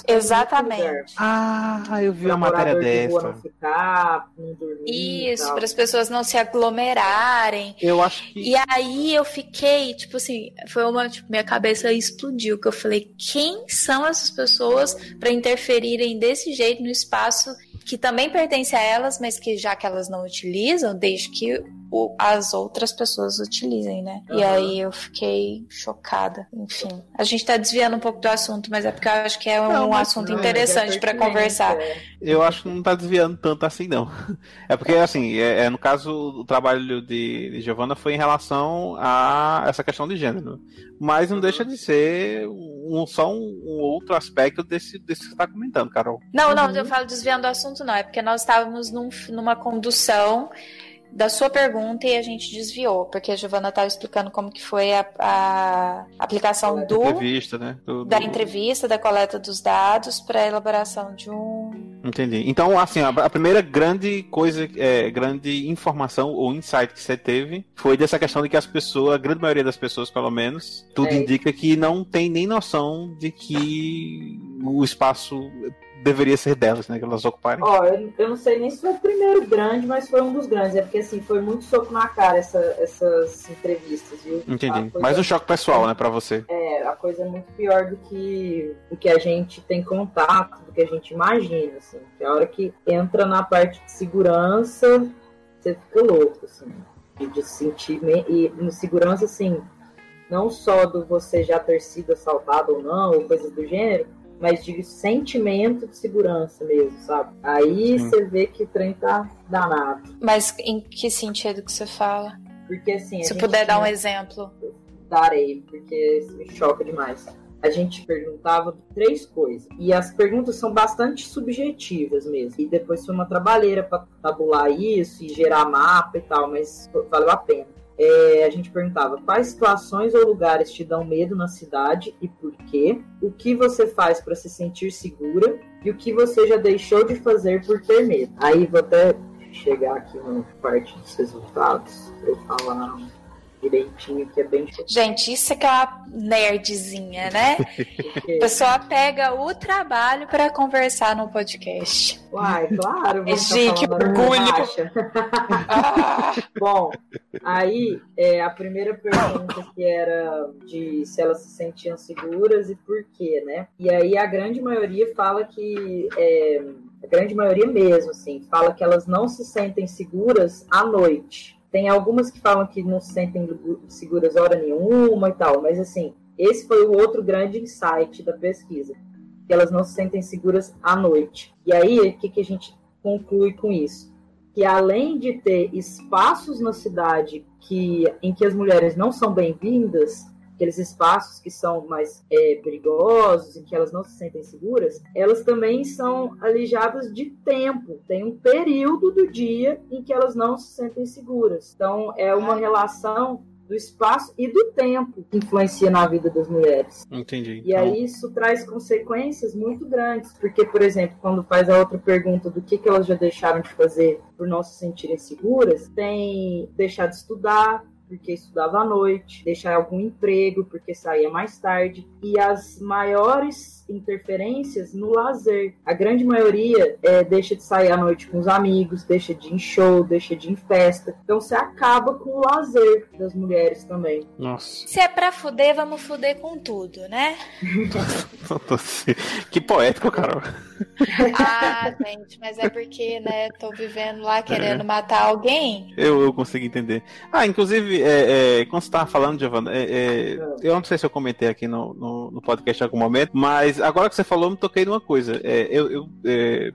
Exatamente. Ah, eu vi Pra uma matéria morador de rua dessa. não ficar, não dormir. e Isso, para as pessoas não se aglomerarem. Eu acho que. E aí eu fiquei, tipo assim, foi uma, tipo, minha cabeça explodiu, que eu falei, quem são essas pessoas para interferirem desse jeito no espaço que também pertence a elas, mas que já que elas não utilizam, desde que o- as outras pessoas utilizem, né? E Aham. aí eu fiquei chocada. Enfim, a gente tá desviando um pouco do assunto, mas é porque eu acho que é um Não, assunto Não, é interessante para pertinente, conversar. é. Eu acho que não tá desviando tanto assim, não. [LAUGHS] É porque, assim, é, é, no caso, o trabalho de, de Giovanna foi em relação a essa questão de gênero. Mas não deixa de ser um, só um, um outro aspecto desse, desse que você está comentando, Carol. Não, não, Uhum. eu falo desviando do assunto, não. É porque nós estávamos num- numa condução da sua pergunta e a gente desviou, porque a Giovana estava explicando como que foi a, a aplicação do, entrevista, né? Do, da do- entrevista, da coleta dos dados para a elaboração de um. Entendi. Então, assim, a, a primeira grande coisa, é, grande informação ou insight que você teve foi dessa questão de que as pessoas, a grande maioria das pessoas, pelo menos, tudo É. indica que não tem nem noção de que o espaço deveria ser delas, né? Que elas ocuparem. Ó, eu, eu não sei nem se foi o primeiro grande, mas foi um dos grandes. É porque assim, foi muito soco na cara essa- essas entrevistas, viu? Entendi. coisa- Mais um choque pessoal, né, pra você. É, a coisa é muito pior do que o que a gente tem contato, do que a gente imagina, assim. Que a hora que entra na parte de segurança, você fica louco, assim. E de sentir. E no segurança, assim, não só do você já ter sido assaltado ou não, ou coisas do gênero, mas de sentimento de segurança mesmo, sabe? Aí Sim. você vê que o trem tá danado. Mas em que sentido que você fala? Porque assim. Se puder dar um exemplo. darei, porque isso me choca demais. A gente perguntava três coisas. E as perguntas são bastante subjetivas mesmo. E depois foi uma trabalheira para tabular isso e gerar mapa e tal, mas valeu a pena. É, a gente perguntava quais situações ou lugares te dão medo na cidade e por quê? O que você faz para se sentir segura e o que você já deixou de fazer por ter medo. Aí vou até chegar aqui na parte dos resultados para eu falar direitinho que é bem Gente, isso é que é uma nerdzinha, né? A pessoa pega o trabalho para conversar no podcast. Uai, claro. vamos Gi, tá orgulho. Ah, [LAUGHS] Bom, aí é, a primeira pergunta que era de se elas se sentiam seguras e por quê, né? E aí a grande maioria fala que é, a grande maioria mesmo, assim, fala que elas não se sentem seguras à noite. Tem algumas que falam que não se sentem seguras hora nenhuma e tal, mas assim, esse foi o outro grande insight da pesquisa, que elas não se sentem seguras à noite. E aí, o que, que a gente conclui com isso? Que além de ter espaços na cidade que, em que as mulheres não são bem-vindas, aqueles espaços que são mais é, perigosos, em que elas não se sentem seguras, elas também são alijadas de tempo. Tem um período do dia em que elas não se sentem seguras. Então, é uma relação do espaço e do tempo que influencia na vida das mulheres. Entendi. E aí isso traz consequências muito grandes, porque, por exemplo, quando faz a outra pergunta do que, que elas já deixaram de fazer por não se sentirem seguras, tem deixar de estudar, porque estudava à noite, deixar algum emprego, porque saía mais tarde, e as maiores interferências no lazer. A grande maioria é, deixa de sair à noite com os amigos, deixa de ir em show, deixa de ir em festa. Então você acaba com o lazer das mulheres também. Nossa. se é pra fuder, vamos fuder com tudo, né? [LAUGHS] que poético, Carol. [LAUGHS] Ah, gente, mas é porque, né, tô vivendo lá querendo matar alguém. Eu, eu consigo entender. Ah, inclusive, é, é, quando você tava falando, Giovanna, é, é, eu não sei se eu comentei aqui no, no, no podcast em algum momento, mas agora que você falou, eu me toquei numa coisa. É, eu, eu, é,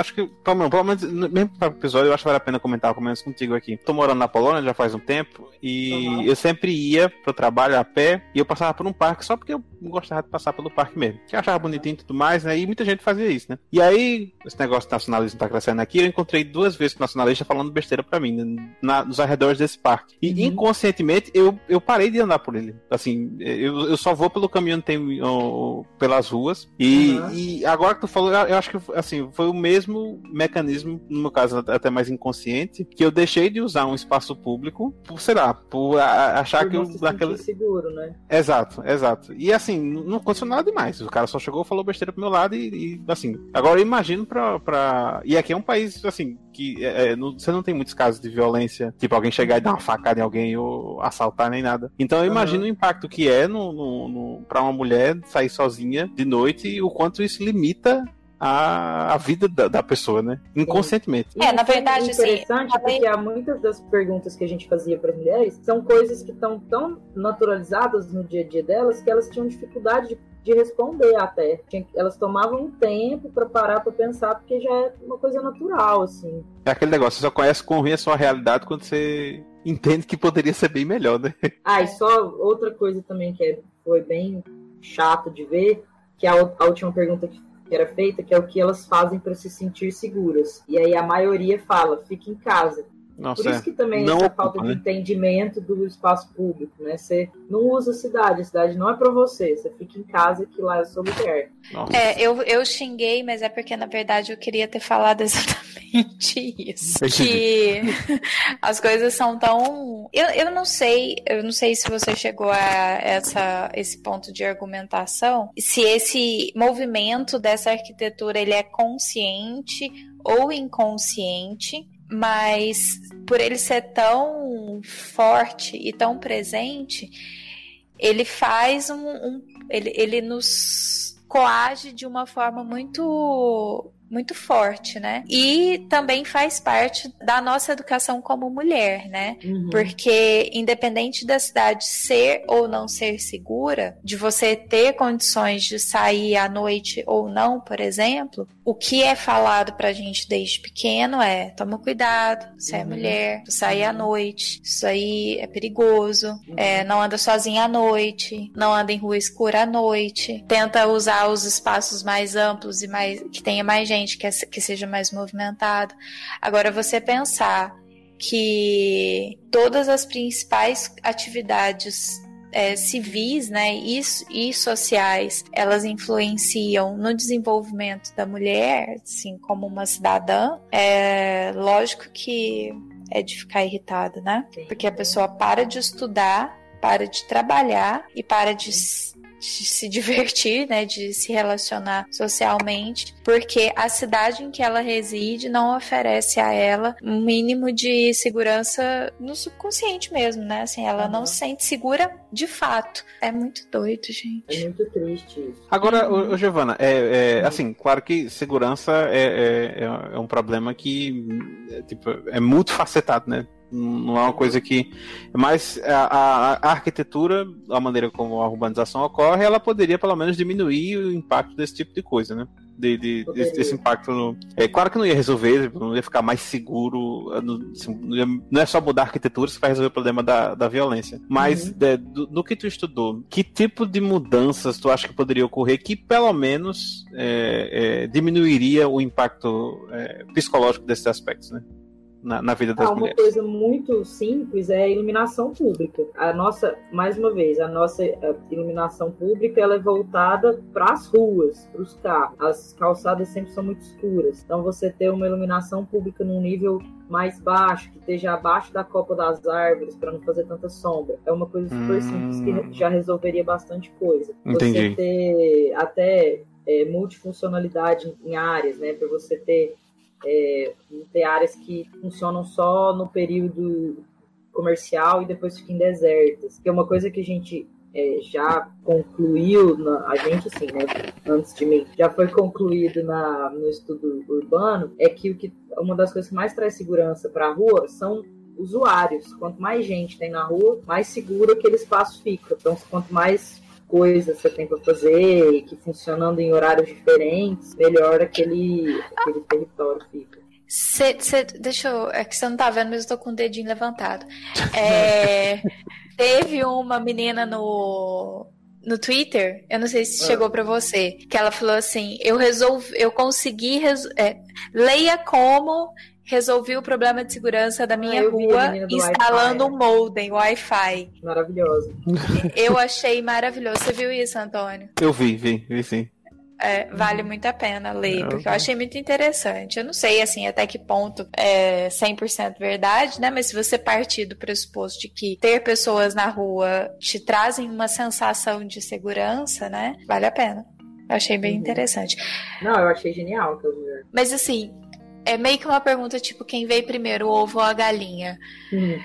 acho que, pelo menos, mesmo para o episódio, eu acho que vale a pena comentar, pelo menos contigo aqui. Tô morando na Polônia já faz um tempo e Uhum. eu sempre ia pro trabalho a pé e eu passava por um parque só porque eu gostava de passar pelo parque mesmo. Que eu achava bonitinho e tudo mais, né? E muita gente fazia isso, né? E aí, esse negócio de nacionalismo tá crescendo aqui, eu encontrei duas vezes com nacionalista falando besteira pra mim, né? na, nos arredores desse parque. E Uhum. inconscientemente eu, eu parei de andar por ele. Assim, eu, eu só vou pelo caminho tem pelas ruas. E, Uhum. e agora que tu falou, eu acho que assim, foi o mesmo mecanismo, no meu caso até mais inconsciente, que eu deixei de usar um espaço público por, sei lá, por a- achar Por que eu, se daquela, seguro, né? Exato, exato. E assim, não aconteceu nada demais. O cara só chegou, falou besteira pro meu lado e, e, assim. Agora eu imagino pra, pra. E aqui é um país, assim, que é, é, não- você não tem muitos casos de violência, tipo alguém chegar e dar uma facada em alguém ou assaltar nem nada. Então eu imagino o impacto que é no, no, no, pra uma mulher sair sozinha de noite e o quanto isso limita. A, a vida da, da pessoa, né? Inconscientemente. É, na Isso verdade, assim, interessante além- porque há muitas das perguntas que a gente fazia para as mulheres são coisas que estão tão naturalizadas no dia a dia delas que elas tinham dificuldade de, de responder até. Tinha- Elas tomavam um tempo para parar para pensar porque já é uma coisa natural, assim. É aquele negócio, você só conhece com ruim a sua realidade quando você entende que poderia ser bem melhor, né? [LAUGHS] Ah, e só outra coisa também que é- foi bem chato de ver, que é a, a última pergunta que, que era feita, que é o que elas fazem para se sentir seguras. E aí a maioria fala, fica em casa. Nossa, Por isso que também não essa ocupa, falta de né? entendimento do espaço público, né? Você não usa a cidade, a cidade não é pra você. Você fica em casa que lá é o seu lugar. Nossa. É, eu, eu xinguei, mas é porque, na verdade, eu queria ter falado [LAUGHS] exatamente isso. Que as coisas são tão. Eu, eu não sei, eu não sei se você chegou a essa, esse ponto de argumentação, se esse movimento dessa arquitetura ele é consciente ou inconsciente, mas por ele ser tão forte e tão presente, ele faz um. um- ele, ele nos coage de uma forma muito muito forte, né? E também faz parte da nossa educação como mulher, né? Uhum. Porque independente da cidade ser ou não ser segura, de você ter condições de sair à noite ou não, por exemplo, o que é falado pra gente desde pequeno é: toma cuidado, você é Uhum. mulher, tu sair à noite, isso aí é perigoso, Uhum. é, não anda sozinha à noite, não anda em rua escura à noite, tenta usar os espaços mais amplos e mais que tenha mais gente, que, é- que seja mais movimentado. Agora você pensar que todas as principais atividades é, civis né, e, e sociais elas influenciam no desenvolvimento da mulher, assim, como uma cidadã, é lógico que é de ficar irritada, né? Porque a pessoa para de estudar, para de trabalhar e para de, de se divertir, né? De se relacionar socialmente, porque a cidade em que ela reside não oferece a ela um mínimo de segurança no subconsciente mesmo, né? Assim, ela não Uhum. se sente segura de fato. É muito doido, gente. É muito triste isso. Agora, Uhum. ô, ô, Giovana, é, é, assim, claro que segurança é, é, é- é um problema que é, tipo, é multifacetado, né? Não é uma coisa que. Mas a, a- arquitetura, a maneira como a urbanização ocorre, ela poderia pelo menos diminuir o impacto desse tipo de coisa, né? De, de- desse, desse impacto. No... É claro que não ia resolver, não ia ficar mais seguro. não- assim, não ia- não é só mudar a arquitetura que vai resolver o problema da, da violência. Mas Uhum. é, do, do que tu estudou, que tipo de mudanças tu acha que poderia ocorrer que pelo menos é, é, diminuiria o impacto é, psicológico desses aspectos, né? Na, na vida das Ah, uma mulheres. coisa muito simples é a iluminação pública. A nossa, mais uma vez, a nossa iluminação pública ela é voltada para as ruas, para os carros. As calçadas sempre são muito escuras. Então você ter uma iluminação pública num nível mais baixo, que esteja abaixo da copa das árvores para não fazer tanta sombra. É uma coisa super Hum. simples que já resolveria bastante coisa. Entendi. Você ter até eh, multifuncionalidade em áreas, né? Para você ter é, ter áreas que funcionam só no período comercial e depois ficam desertas. Que é uma coisa que a gente é, já concluiu, na- a gente assim, né, antes de mim, já foi concluído na, no estudo urbano, é que, o que uma das coisas que mais traz segurança para a rua são usuários. Quanto mais gente tem na rua, mais seguro aquele espaço fica. Então, quanto mais coisas você tem para fazer e que funcionando em horários diferentes, melhor aquele, aquele território fica. Cê, cê- deixa eu. É que você não tá vendo, mas eu tô com o dedinho levantado. [LAUGHS] É, teve uma menina no. No Twitter, eu não sei se Ah. chegou pra você, que ela falou assim: eu resolvi, eu consegui, reso- é, leia como resolvi o problema de segurança da minha Ah, rua instalando um modem Wi-Fi. Maravilhoso. [LAUGHS] Eu achei maravilhoso. Você viu isso, Antônio? Eu vi, vi, vi sim. É, vale muito a pena ler, É, porque eu achei muito interessante. Eu não sei, assim, até que ponto é 100% verdade, né? Mas se você partir do pressuposto de que ter pessoas na rua te trazem uma sensação de segurança, né? Vale a pena. Eu achei bem Uhum. interessante. Não, eu achei genial. Mas, assim, é meio que uma pergunta, tipo, quem veio primeiro, o ovo ou a galinha? Hum.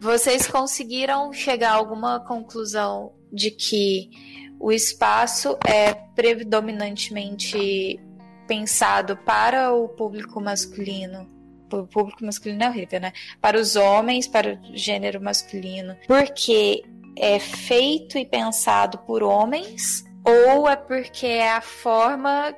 Vocês conseguiram chegar a alguma conclusão de que o espaço é predominantemente pensado para o público masculino? O público masculino é horrível, né? Para os homens, para o gênero masculino. Porque é feito e pensado por homens? Ou é porque é a forma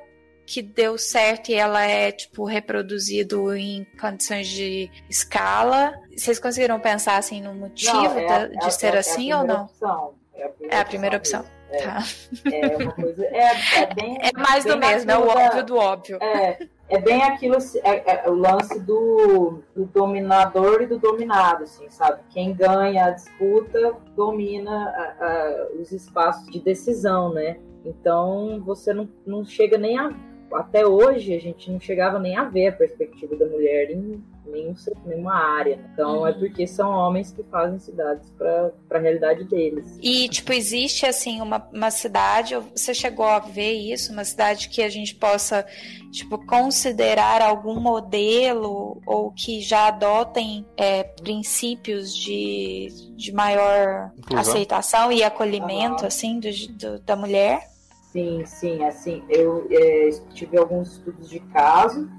que deu certo e ela é, tipo, reproduzido em condições de escala. Vocês conseguiram pensar, assim, no motivo Não, é a- é de a- ser é a assim ou não? opção. É a primeira, É a primeira opção. mesmo. É, Tá. é uma coisa. É, é bem. [LAUGHS] É mais do bem mesmo, é o aquilo da- óbvio do óbvio. É, é bem aquilo, é, é o lance do, do dominador e do dominado, assim, sabe? Quem ganha a disputa domina a- a- os espaços de decisão, né? Então você não, não chega nem a. Até hoje a gente não chegava nem a ver a perspectiva da mulher em nenhum, nenhuma área. Então é Uhum. porque são homens que fazem cidades para a realidade deles. E, tipo, existe, assim, uma, uma cidade, ou você chegou a ver isso, uma cidade que a gente possa, tipo, considerar algum modelo ou que já adotem é, princípios de, de maior Inclusão. aceitação e acolhimento, Aham. assim, do, do- da mulher? Sim, sim, assim, eu é, tive alguns estudos de caso.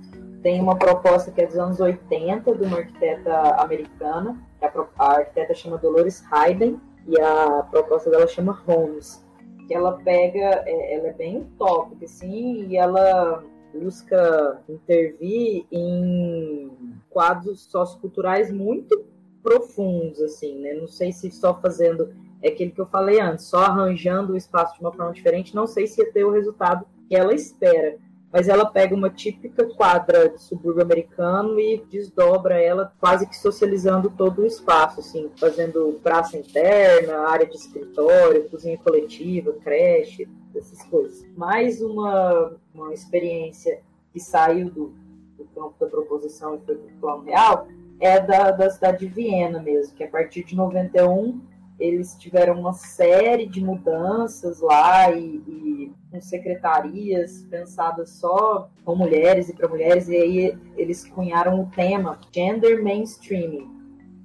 Tem uma proposta que é dos anos 80, de uma arquiteta americana, a, a arquiteta chama Dolores Hayden, e a proposta dela chama Holmes, que ela pega, é, ela é bem utópica, assim, e ela busca intervir em quadros socioculturais muito profundos, assim, né? Não sei se só fazendo é aquele que eu falei antes, só arranjando o espaço de uma forma diferente, não sei se ia ter o resultado que ela espera. Mas ela pega uma típica quadra de subúrbio americano e desdobra ela, quase que socializando todo o espaço, assim, fazendo praça interna, área de escritório, cozinha coletiva, creche, essas coisas. Mais uma, uma experiência que saiu do, do campo da proposição e foi para o plano real é da, da cidade de Viena mesmo, que a partir de 91 eles tiveram uma série de mudanças lá e, e com secretarias pensadas só com mulheres e para mulheres, e aí eles cunharam o tema Gender Mainstreaming,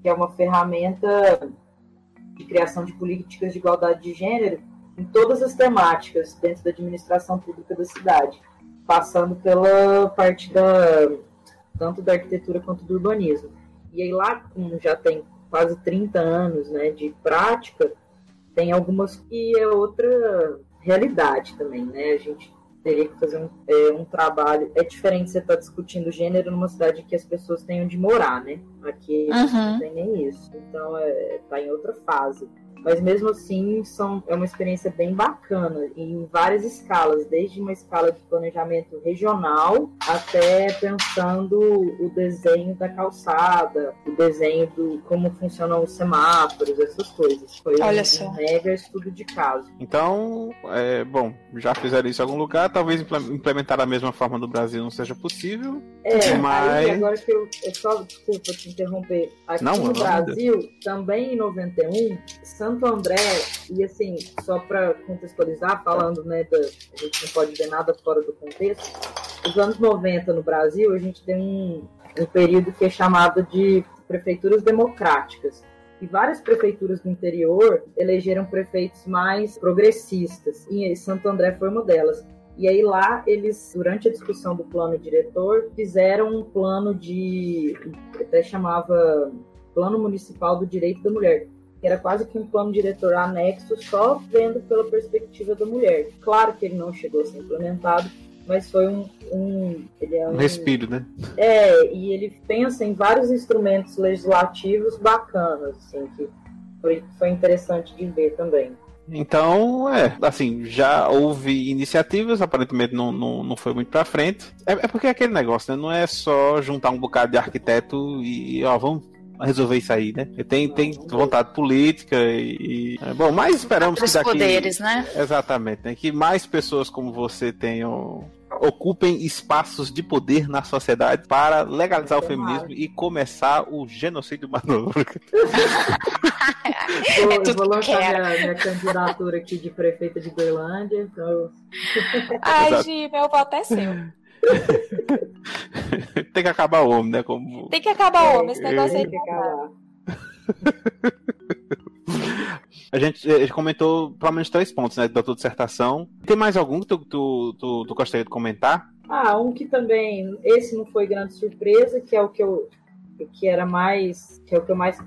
que é uma ferramenta de criação de políticas de igualdade de gênero em todas as temáticas dentro da administração pública da cidade, passando pela parte da tanto da arquitetura quanto do urbanismo. E aí lá, como já tem quase 30 anos né, de prática, tem algumas que é outra realidade também, né? A gente teria que fazer um, é, um trabalho. É diferente você estar discutindo gênero numa cidade que as pessoas tenham de morar, né? Aqui Uhum. não tem nem isso. Então é, tá em outra fase. Mas mesmo assim são, é uma experiência bem bacana, em várias escalas, desde uma escala de planejamento regional até pensando o desenho da calçada, o desenho do como funcionam os semáforos, essas coisas. Foi Olha um, só. mega estudo de caso. Então, é, bom, já fizeram isso em algum lugar, talvez imple- implementar da mesma forma no Brasil não seja possível. É, Mas- aí agora que eu, eu só, desculpa te interromper, aqui Não, no Brasil, também em 91, Santo André, e assim, só para contextualizar, falando, né, da, a gente não pode ver nada fora do contexto, os anos 90 no Brasil, a gente tem um, um período que é chamado de prefeituras democráticas. E várias prefeituras do interior elegeram prefeitos mais progressistas, e Santo André foi uma delas. E aí lá eles, durante a discussão do plano diretor, fizeram um plano de, até chamava Plano Municipal do Direito da Mulher, era quase que um plano diretor anexo só vendo pela perspectiva da mulher. Claro que ele não chegou a ser implementado, mas foi um, um ele é Um um, respiro, né? é, e ele pensa em vários instrumentos legislativos bacanas, assim, que foi, foi interessante de ver também. Então, é, assim, já houve iniciativas, aparentemente não, não, não foi muito pra frente. É, é porque é aquele negócio, né? Não é só juntar um bocado de arquiteto e, ó, vamos resolver isso aí, né? Tem, tem vontade política e. e- é, bom, mas esperamos que Os daqui. poderes, né? Exatamente, né? Que mais pessoas como você tenham. Ocupem espaços de poder na sociedade para legalizar o feminismo e começar o genocídio. [LAUGHS] Vou, É tudo vou que lançar minha, minha candidatura aqui de prefeita de Berlândia. Então, Ai. Gi, meu voto é seu. [LAUGHS] Tem que acabar o homem, né? Como... Tem que acabar o homem, esse negócio aí. tem que acabar. A gente, a gente comentou pelo menos três pontos, né? Da tua dissertação. Tem mais algum que tu, tu, tu, tu gostaria de comentar? Ah, um que também, esse não foi grande surpresa, que é o que eu que era mais, que é o que eu mais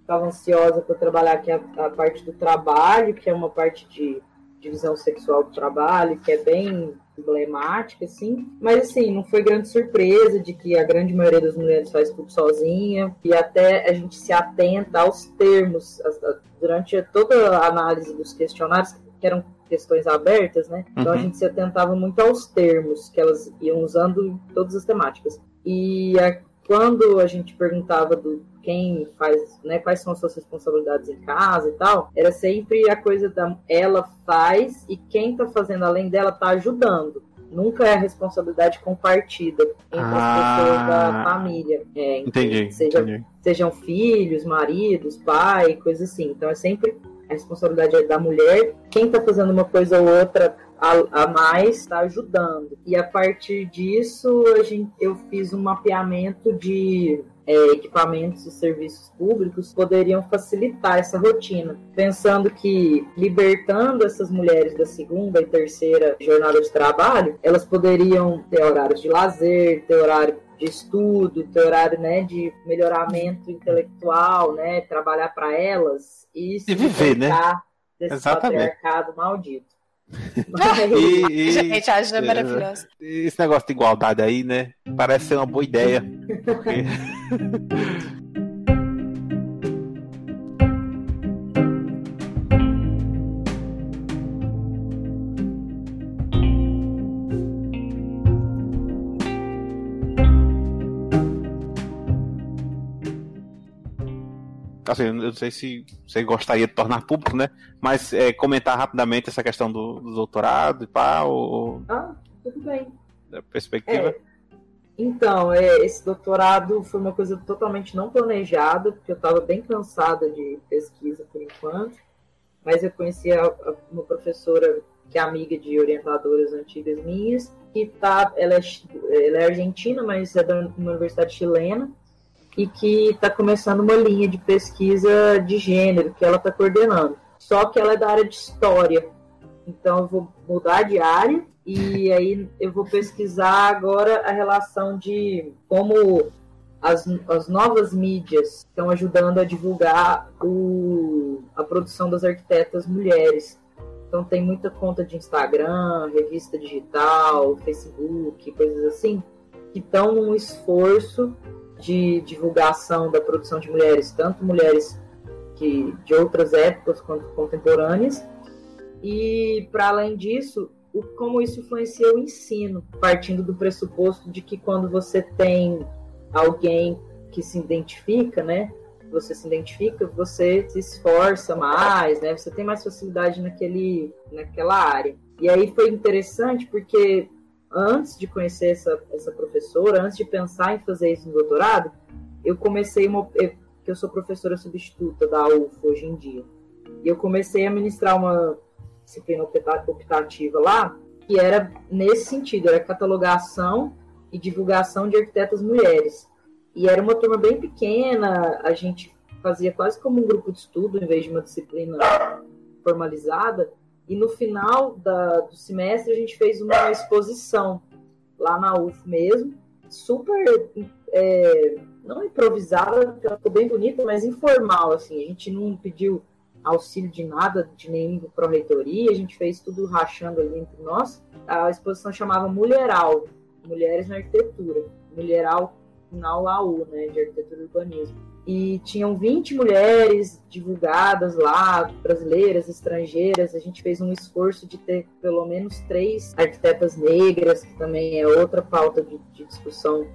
estava ansiosa para trabalhar, que é a, a parte do trabalho, que é uma parte de divisão sexual do trabalho, que é bem emblemática, assim. Mas, assim, não foi grande surpresa de que a grande maioria das mulheres faz tudo sozinha, e até a gente se atenta aos termos, a- durante toda a análise dos questionários, que eram questões abertas, né? Então a Uhum. gente se atentava muito aos termos que elas iam usando em todas as temáticas. E a- quando a gente perguntava do quem faz, né, quais são as suas responsabilidades em casa e tal, era sempre a coisa da ela faz e quem tá fazendo além dela tá ajudando. Nunca é a responsabilidade compartida entre Ah. as pessoas da família. É, Entendi, Seja entendi. sejam filhos, maridos, pai, coisa assim. Então é sempre a responsabilidade é da mulher. Quem está fazendo uma coisa ou outra a, a mais está ajudando. E a partir disso a gente, eu fiz um mapeamento de é, equipamentos e serviços públicos que poderiam facilitar essa rotina, pensando que libertando essas mulheres da segunda e terceira jornada de trabalho, elas poderiam ter horários de lazer, ter horário de estudo, ter horário né, de melhoramento intelectual, né, trabalhar para elas e se E viver, né? desse Exatamente. patriarcado maldito. E, [LAUGHS] e- Gente, a Ju é é. maravilhosa. esse negócio de igualdade aí, né? Parece ser uma boa ideia. Porque... [LAUGHS] Assim, eu não sei se você gostaria de tornar público, né? Mas é, comentar rapidamente essa questão do, do doutorado e pá, ou, ah, tudo bem. da perspectiva. É, então, é, esse doutorado foi uma coisa totalmente não planejada, porque eu estava bem cansada de pesquisa por enquanto, mas eu conheci a- a- uma professora que é amiga de orientadoras antigas minhas, que tá, ela, é, ela é argentina, mas é da uma universidade chilena, e que está começando uma linha de pesquisa de gênero que ela está coordenando. Só que ela é da área de história, então eu vou mudar de área e aí eu vou pesquisar agora a relação de como as, as novas mídias estão ajudando a divulgar o, a produção das arquitetas mulheres. Então tem muita conta de Instagram, revista digital, Facebook, coisas assim, que estão num esforço de divulgação da produção de mulheres, tanto mulheres que de outras épocas quanto contemporâneas. E para além disso, o, como isso influencia o ensino, partindo do pressuposto de que quando você tem alguém que se identifica, né? Você se identifica, você se esforça mais, né? Você tem mais facilidade naquele, naquela área. E aí foi interessante porque antes de conhecer essa, essa professora, antes de pensar em fazer isso no doutorado, eu comecei uma. Eu, que eu sou professora substituta da UFO hoje em dia. E eu comecei a ministrar uma disciplina opta- optativa lá, que era nesse sentido, era catalogação e divulgação de arquitetas mulheres. E era uma turma bem pequena, a gente fazia quase como um grupo de estudo, em vez de uma disciplina formalizada. E no final da, do semestre a gente fez uma exposição lá na UF mesmo, super é, não improvisada, porque ela ficou bem bonita, mas informal, assim. A gente não pediu auxílio de nada, de nenhuma pró-reitoria, a gente fez tudo rachando ali entre nós. A exposição chamava Mulheral, Mulheres na Arquitetura. Mulheral na UAU, né, de Arquitetura e Urbanismo. E tinham 20 mulheres divulgadas lá, brasileiras, estrangeiras. A gente fez um esforço de ter pelo menos três arquitetas negras, que também é outra pauta de, de discussão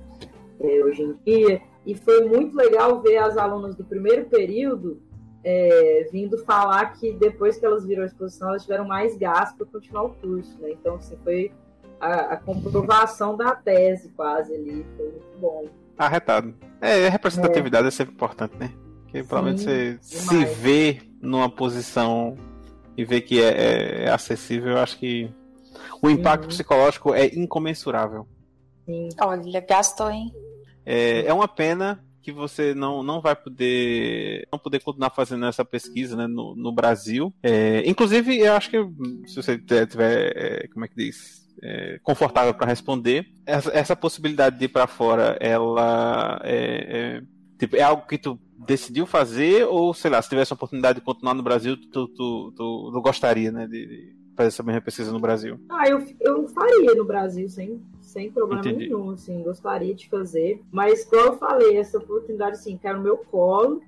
é, hoje em dia. E foi muito legal ver as alunas do primeiro período é, vindo falar que depois que elas viram a exposição, elas tiveram mais gás para continuar o curso. Né? Então, assim, foi a, a comprovação da tese quase ali. Foi muito bom. Arretado. É, a representatividade é. sempre importante, né? Porque pelo menos você se demais. vê numa posição e vê que é, é- é acessível, eu acho que o impacto Uhum. psicológico é incomensurável. Sim. Olha, gastou, hein? É, é uma pena que você não, não vai poder não poder continuar fazendo essa pesquisa né, no, no Brasil. É, inclusive, eu acho que se você tiver, é, como é que diz, é, confortável para responder, essa, essa possibilidade de ir para fora, ela é, é, tipo, é algo que tu decidiu fazer ou sei lá, se tivesse a oportunidade de continuar no Brasil, tu, tu, tu, tu gostaria, né, de, de fazer essa mesma pesquisa no Brasil? Ah, eu, eu faria no Brasil sem, sem problema Entendi. nenhum, assim, gostaria de fazer. Mas, como eu falei, essa oportunidade, assim, caiu no meu colo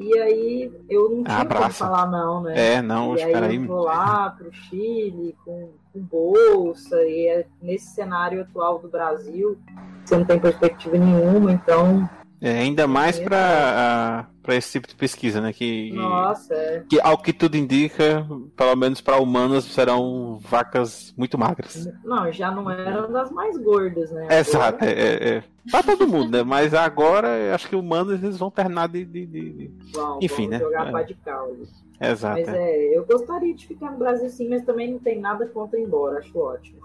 E aí eu não tinha como Abraça. falar não, né? É, não, e aí espera aí. eu vou lá pro Chile com, com bolsa, e é nesse cenário atual do Brasil, você não tem perspectiva nenhuma, então, É, ainda mais pra, pra esse tipo de pesquisa, né? Que, nossa, é. que ao que tudo indica, pelo menos para humanas, serão vacas muito magras. Não, já não eram das mais gordas, né? Exato, Agora, é, é, é. Pra todo mundo, né? Mas agora eu acho que humanos eles vão terminar de. de, de- vão, Enfim, né? jogar É. pá de caldo. Exato. Mas é. é, eu gostaria de ficar no Brasil sim, mas também não tem nada contra ir embora, acho ótimo.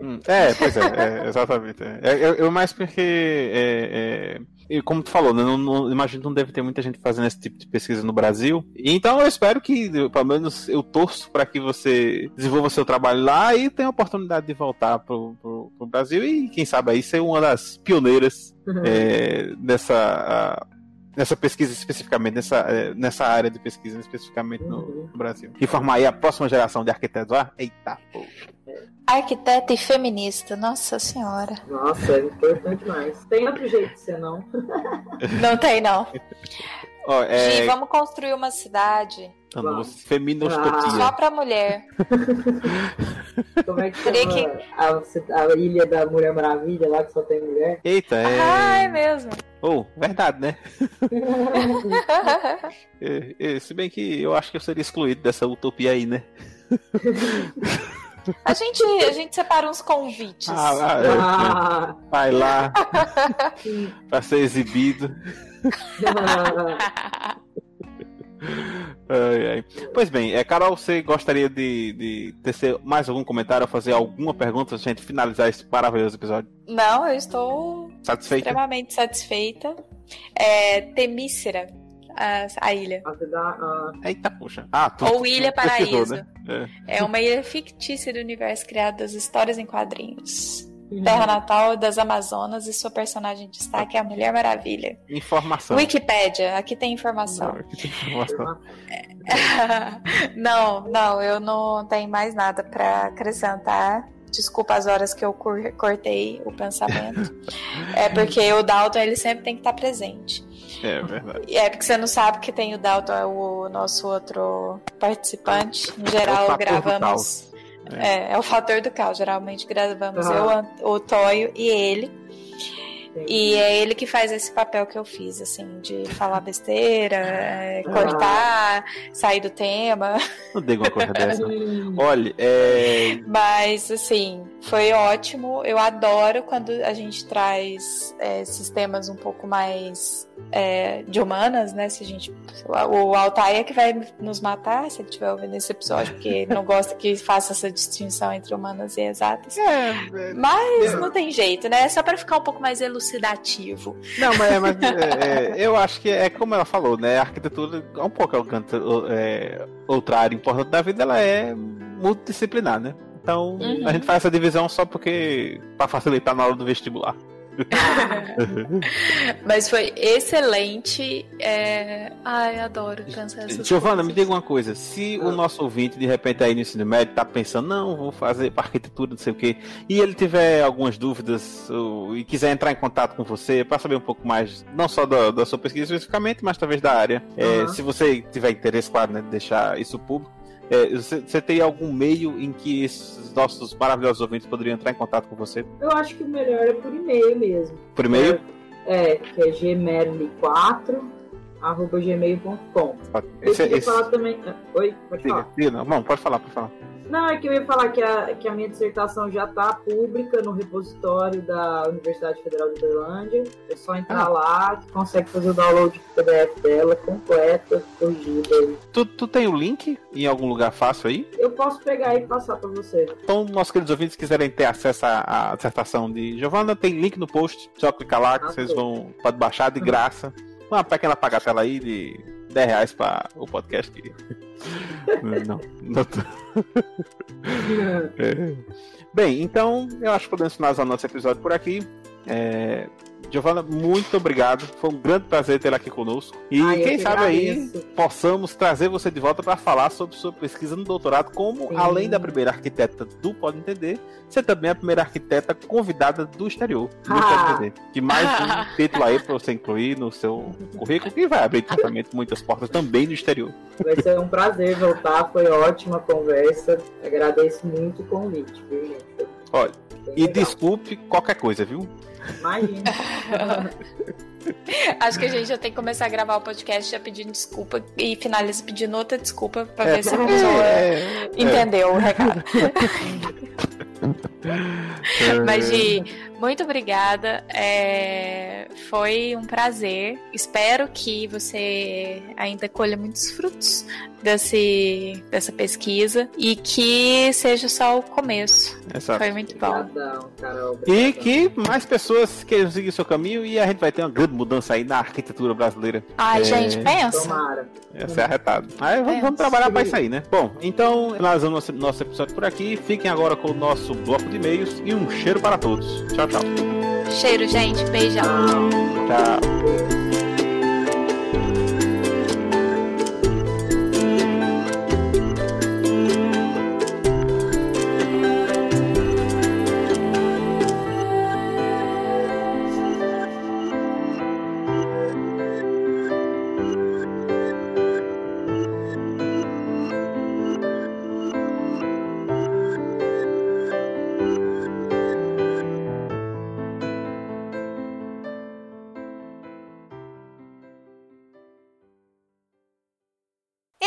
Hum, É, pois é, é, exatamente. é. É, Eu, eu mais porque, é, é, e como tu falou, né, não, não- imagino que não deve ter muita gente fazendo esse tipo de pesquisa no Brasil. Então eu espero que, pelo menos, eu torço para que você desenvolva seu trabalho lá e tenha a oportunidade de voltar pro, pro, pro Brasil e, quem sabe, aí ser uma das pioneiras é, nessa, a- nessa pesquisa especificamente, nessa, é, nessa área de pesquisa especificamente no, Uhum. no Brasil. E formar aí a próxima geração de arquitetos. Ah, eita, pô. Arquiteta e feminista, nossa senhora. Nossa, é importante demais. Tem outro jeito de ser não. Não tem, não. Ó, é, Gi, vamos construir uma cidade Danos, Feminostotia. só pra mulher. [LAUGHS] Como é que chama a, a ilha da Mulher Maravilha lá que só tem mulher? Eita, é. Ah, é mesmo. Oh, verdade, né? [LAUGHS] É, é, se bem que eu acho que eu seria excluído dessa utopia aí, né? [LAUGHS] a, gente, a gente separa uns convites. Ah, ah, é, Ah. Vai lá pra ser exibido. Ai, ai. Pois bem, é, Carol, você gostaria de, de tecer mais algum comentário ou fazer alguma pergunta pra gente finalizar esse maravilhoso episódio? Não, eu estou Satisfeito? extremamente satisfeita. É, Temícera, a, a ilha. Eita, puxa. Ah, tu, Ou tu- Ilha tu pesquisou, Paraíso. né? É uma ilha fictícia do universo criado das histórias em quadrinhos. Terra natal das Amazonas e sua personagem de destaque é a Mulher Maravilha. Informação. Wikipédia, aqui tem informação. Não, aqui tem informação. [LAUGHS] não, não, eu não tenho mais nada pra acrescentar. Desculpa as horas que eu cor- cortei o pensamento. [LAUGHS] é porque o Dalton ele sempre tem que estar presente. É verdade. E É porque você não sabe que tem o Dalton, é o nosso outro participante. Em geral, gravamos. Caos. É, é o fator do caos. Geralmente gravamos Ah. eu, o Toyo e ele. Sim. E é ele que faz esse papel que eu fiz, assim, de falar besteira, é, Ah. cortar, sair do tema. Não diga uma coisa dessa. [LAUGHS] Olha, é. Mas, assim, foi ótimo. Eu adoro quando a gente traz é, esses temas um pouco mais é, de humanas, né? Se a gente. O Altair é que vai nos matar se ele estiver ouvindo esse episódio, porque ele não gosta que faça essa distinção entre humanas e exatas. É, Mas É. não tem jeito, né? É só pra ficar um pouco mais elucidativo. Não, mas, mas, é, é, eu acho que é como ela falou, né? A arquitetura é um pouco é, outra área importante da vida, ela é multidisciplinar, né? Então Uhum. a gente faz essa divisão só porque para facilitar na hora do vestibular. [LAUGHS] Mas foi excelente. É... Ai, adoro pensar essas Giovana, coisas. me diga uma coisa: se o Ah. nosso ouvinte de repente aí no ensino médio tá pensando, não, vou fazer para arquitetura, não sei o quê, e ele tiver algumas dúvidas ou- e quiser entrar em contato com você para saber um pouco mais, não só da, da sua pesquisa especificamente, mas talvez da área. É, Aham. se você tiver interesse, claro, né, de deixar isso público. É, você, teria algum meio em que esses nossos maravilhosos ouvintes poderiam entrar em contato com você? Eu acho que o melhor é por e-mail mesmo. Por e-mail? É, que é gmerli4 arroba gmail.com. Eu Esse, queria esse, falar também. Oi, pode falar. não, Bom, pode falar, pode falar. Não, é que eu ia falar que a, que a minha dissertação já está pública no repositório da Universidade Federal de Uberlândia. É só entrar Ah. lá que consegue fazer o download do PDF dela, completa, corrigida. Tu, tu tem o link em algum lugar fácil aí? Eu posso pegar e passar para você. Então, nossos queridos ouvintes quiserem ter acesso à, à dissertação de Giovana, tem link no post. Só clicar lá que Ah, vocês sim. vão pode baixar de graça. Uma pequena pagatela aí de 10 reais para o podcast. que- [LAUGHS] não, não tô- [LAUGHS] É. Bem, então eu acho que podemos finalizar o nosso episódio por aqui. É, Giovana, muito obrigado. Foi um grande prazer tê-la aqui conosco. E Ai, eu quem que sabe aí possamos trazer você de volta para falar sobre sua pesquisa no doutorado, como Sim. além da primeira arquiteta do Pode Entender, você também é a primeira arquiteta convidada do exterior. Do Ah. Pode Entender. Que mais um [LAUGHS] título aí para você incluir no seu currículo, que vai abrir certamente muitas portas também no exterior. Vai ser um prazer voltar, foi ótima a conversa. Agradeço muito o convite, viu, gente? Olha, E legal. desculpe qualquer coisa, viu? Imagina. [LAUGHS] Acho que a gente já tem que começar a gravar o podcast já pedindo desculpa e finaliza pedindo outra desculpa pra ver se a pessoa É, entendeu o recado. é. [LAUGHS] Mas, Gi, muito obrigada. É, Foi um prazer. Espero que você ainda colha muitos frutos desse, dessa pesquisa e que seja só o começo. Exato. Foi muito bom. Obrigadão, Carol. E que mais pessoas queiram seguir seu caminho e a gente vai ter uma grande mudança aí na arquitetura brasileira. Ai, É. gente, pensa. Tomara. Essa é arretada. Aí vamos, vamos trabalhar para isso aí, né? Bom, então nós vamos nosso, nosso episódio por aqui. Fiquem agora com o nosso bloco de e-mails e um cheiro para todos. Tchau, tchau. Cheiro, gente. Beijão. Tchau.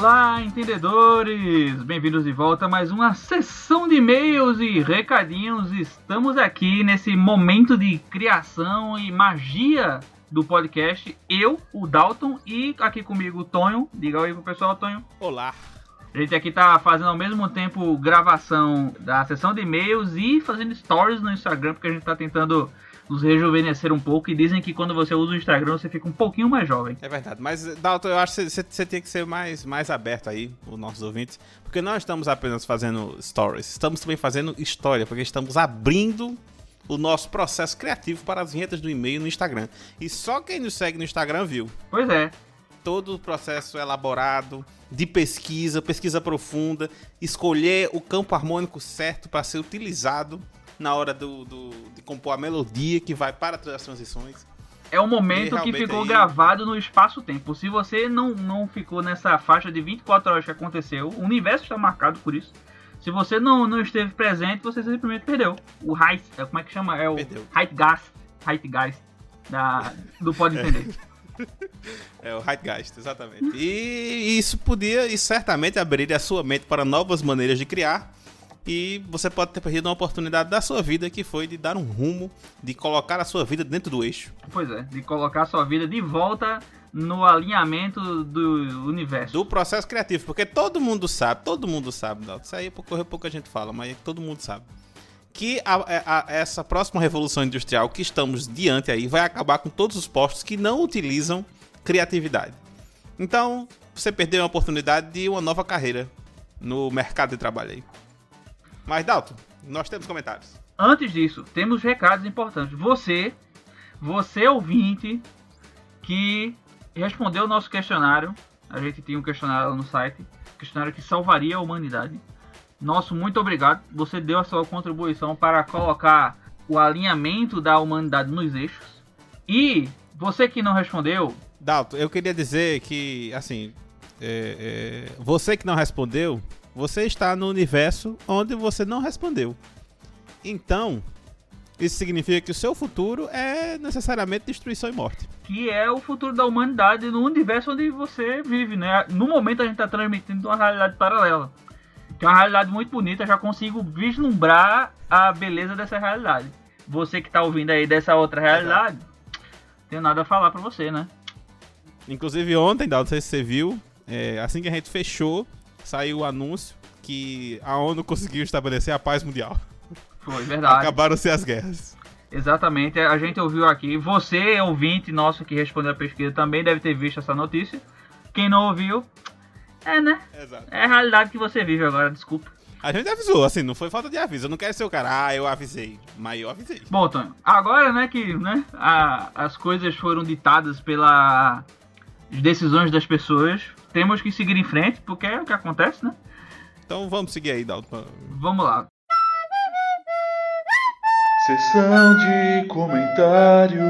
Olá, entendedores! Bem-vindos de volta a mais uma sessão de e-mails e recadinhos. Estamos aqui nesse momento de criação e magia do podcast. Eu, o Dalton, e aqui comigo o Tonho. Diga oi pro pessoal, Tonho. Olá. A gente aqui tá fazendo ao mesmo tempo gravação da sessão de e-mails e fazendo stories no Instagram, porque a gente tá tentando nos rejuvenescer um pouco. E dizem que quando você usa o Instagram você fica um pouquinho mais jovem. É verdade, mas Dalton, eu acho que você, tem que ser mais, mais aberto aí, os nossos ouvintes, porque nós estamos apenas fazendo stories, estamos também fazendo história, porque estamos abrindo o nosso processo criativo para as vinhetas do e-mail no Instagram. E só quem nos segue no Instagram viu Pois é, todo o processo elaborado de pesquisa, pesquisa profunda, escolher o campo harmônico certo para ser utilizado na hora do, do- de compor a melodia que vai para as transições. É um momento que ficou aí- gravado no espaço-tempo. Se você não, não ficou nessa faixa de 24 horas que aconteceu, o universo está marcado por isso. Se você não, não esteve presente, você simplesmente perdeu. O Height, é, como é que chama? É o Perdeu. Heightgeist, Heightgeist da, do Pode [LAUGHS] Entender. É o Zeitgeist, exatamente. E isso podia, e certamente abriria a sua mente para novas maneiras de criar. E você pode ter perdido uma oportunidade da sua vida que foi de dar um rumo, de colocar a sua vida dentro do eixo. pois é, de colocar sua vida de volta no alinhamento do universo. Do processo criativo, porque todo mundo sabe, todo mundo sabe, Dalton. Isso aí pouco, pouco a gente fala, mas todo mundo sabe. Que a- a- a- essa próxima revolução industrial que estamos diante aí vai acabar com todos os postos que não utilizam criatividade. Então, você perdeu a oportunidade de uma nova carreira no mercado de trabalho aí. Mas, Dalton, nós temos comentários. Antes disso, temos recados importantes. Você, você ouvinte, que respondeu o nosso questionário. A gente tinha um questionário lá no site. Questionário que salvaria a humanidade. Nosso muito obrigado. Você deu a sua contribuição para colocar o alinhamento da humanidade nos eixos. E você que não respondeu, Dalton, eu queria dizer que, assim, é, é, você que não respondeu, você está no universo onde você não respondeu. Então, isso significa que o seu futuro é necessariamente destruição e morte. Que é o futuro da humanidade no universo onde você vive, né? No momento a gente tá transmitindo uma realidade paralela. Que é uma realidade muito bonita, eu já consigo vislumbrar a beleza dessa realidade. Você que tá ouvindo aí dessa outra realidade, tenho nada a falar pra você, né? Inclusive ontem, Dal, não sei se você viu, é, assim que a gente fechou, saiu o anúncio que a ONU conseguiu estabelecer a paz mundial. Foi verdade. Acabaram-se as guerras. Exatamente, a gente ouviu aqui. Você, ouvinte nosso que respondeu a pesquisa, também deve ter visto essa notícia. Quem não ouviu, é, né? Exato. É a realidade que você vive agora, desculpa. A gente avisou, assim, não foi falta de aviso. Eu não quero ser o cara, ah, eu avisei. Mas eu avisei. Bom, Tonho, agora, né, que né, a- as coisas foram ditadas pelas decisões das pessoas, temos que seguir em frente, porque é o que acontece, né? Então vamos seguir aí, Dalton. Vamos lá. Sessão de comentários.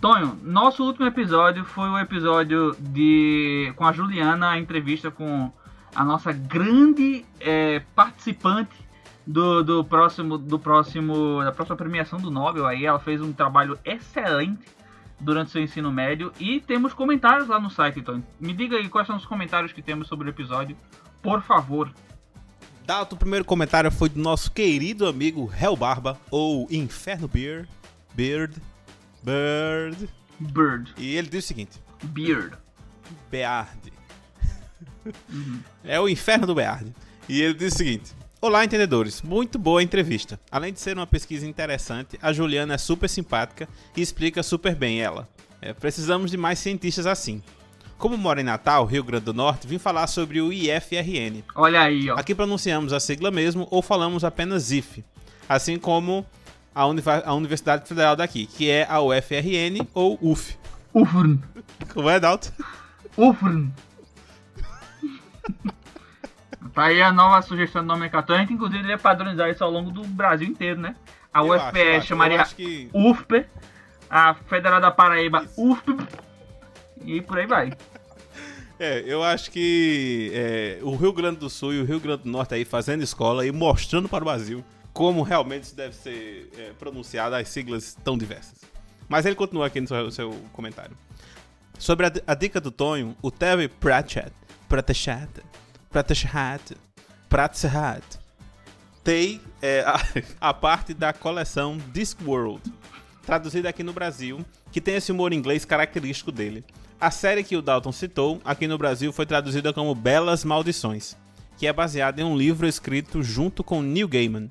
Tonho, nosso último episódio foi o episódio de com a Juliana, a entrevista com a nossa grande é, participante do, do próximo do próximo da próxima premiação do Nobel aí, ela fez um trabalho excelente durante seu ensino médio e temos comentários lá no site, Tonho. Me diga aí quais são os comentários que temos sobre o episódio, por favor. Dalton, o primeiro comentário foi do nosso querido amigo Hell Barba, ou Inferno Beard. Beard. Bird. Bird, E ele diz o seguinte: Beard. Beard. [LAUGHS] É o inferno do Beard. E ele diz o seguinte: Olá, entendedores. Muito boa a entrevista. Além de ser uma pesquisa interessante, a Juliana é super simpática e explica super bem ela. É, precisamos de mais cientistas assim. Como moro em Natal, Rio Grande do Norte, vim falar sobre o IFRN, Olha aí, ó. Aqui pronunciamos a sigla mesmo ou falamos apenas IF, assim como a, Univa- a Universidade Federal daqui, que é a UFRN ou UF. Ufrn. Como é, Dalton? Ufrn. [LAUGHS] tá aí a nova sugestão de nomenclatura. A gente, inclusive, deveria padronizar isso ao longo do Brasil inteiro, né? A Eu UFPE acho, chamaria acho que- UFPE, a Federal da Paraíba UFP, e por aí vai. [LAUGHS] É, eu acho que é, o Rio Grande do Sul e o Rio Grande do Norte aí fazendo escola e mostrando para o Brasil como realmente isso deve ser é, pronunciado as siglas tão diversas. Mas ele continua aqui no seu, seu comentário. Sobre a, a dica do Tonho, o Terry Pratchett, Pratchett, Pratchett, Pratchett, tem é, a, a parte da coleção Discworld, traduzida aqui no Brasil, que tem esse humor inglês característico dele. A série que o Dalton citou, aqui no Brasil, foi traduzida como Belas Maldições, que é baseada em um livro escrito junto com Neil Gaiman.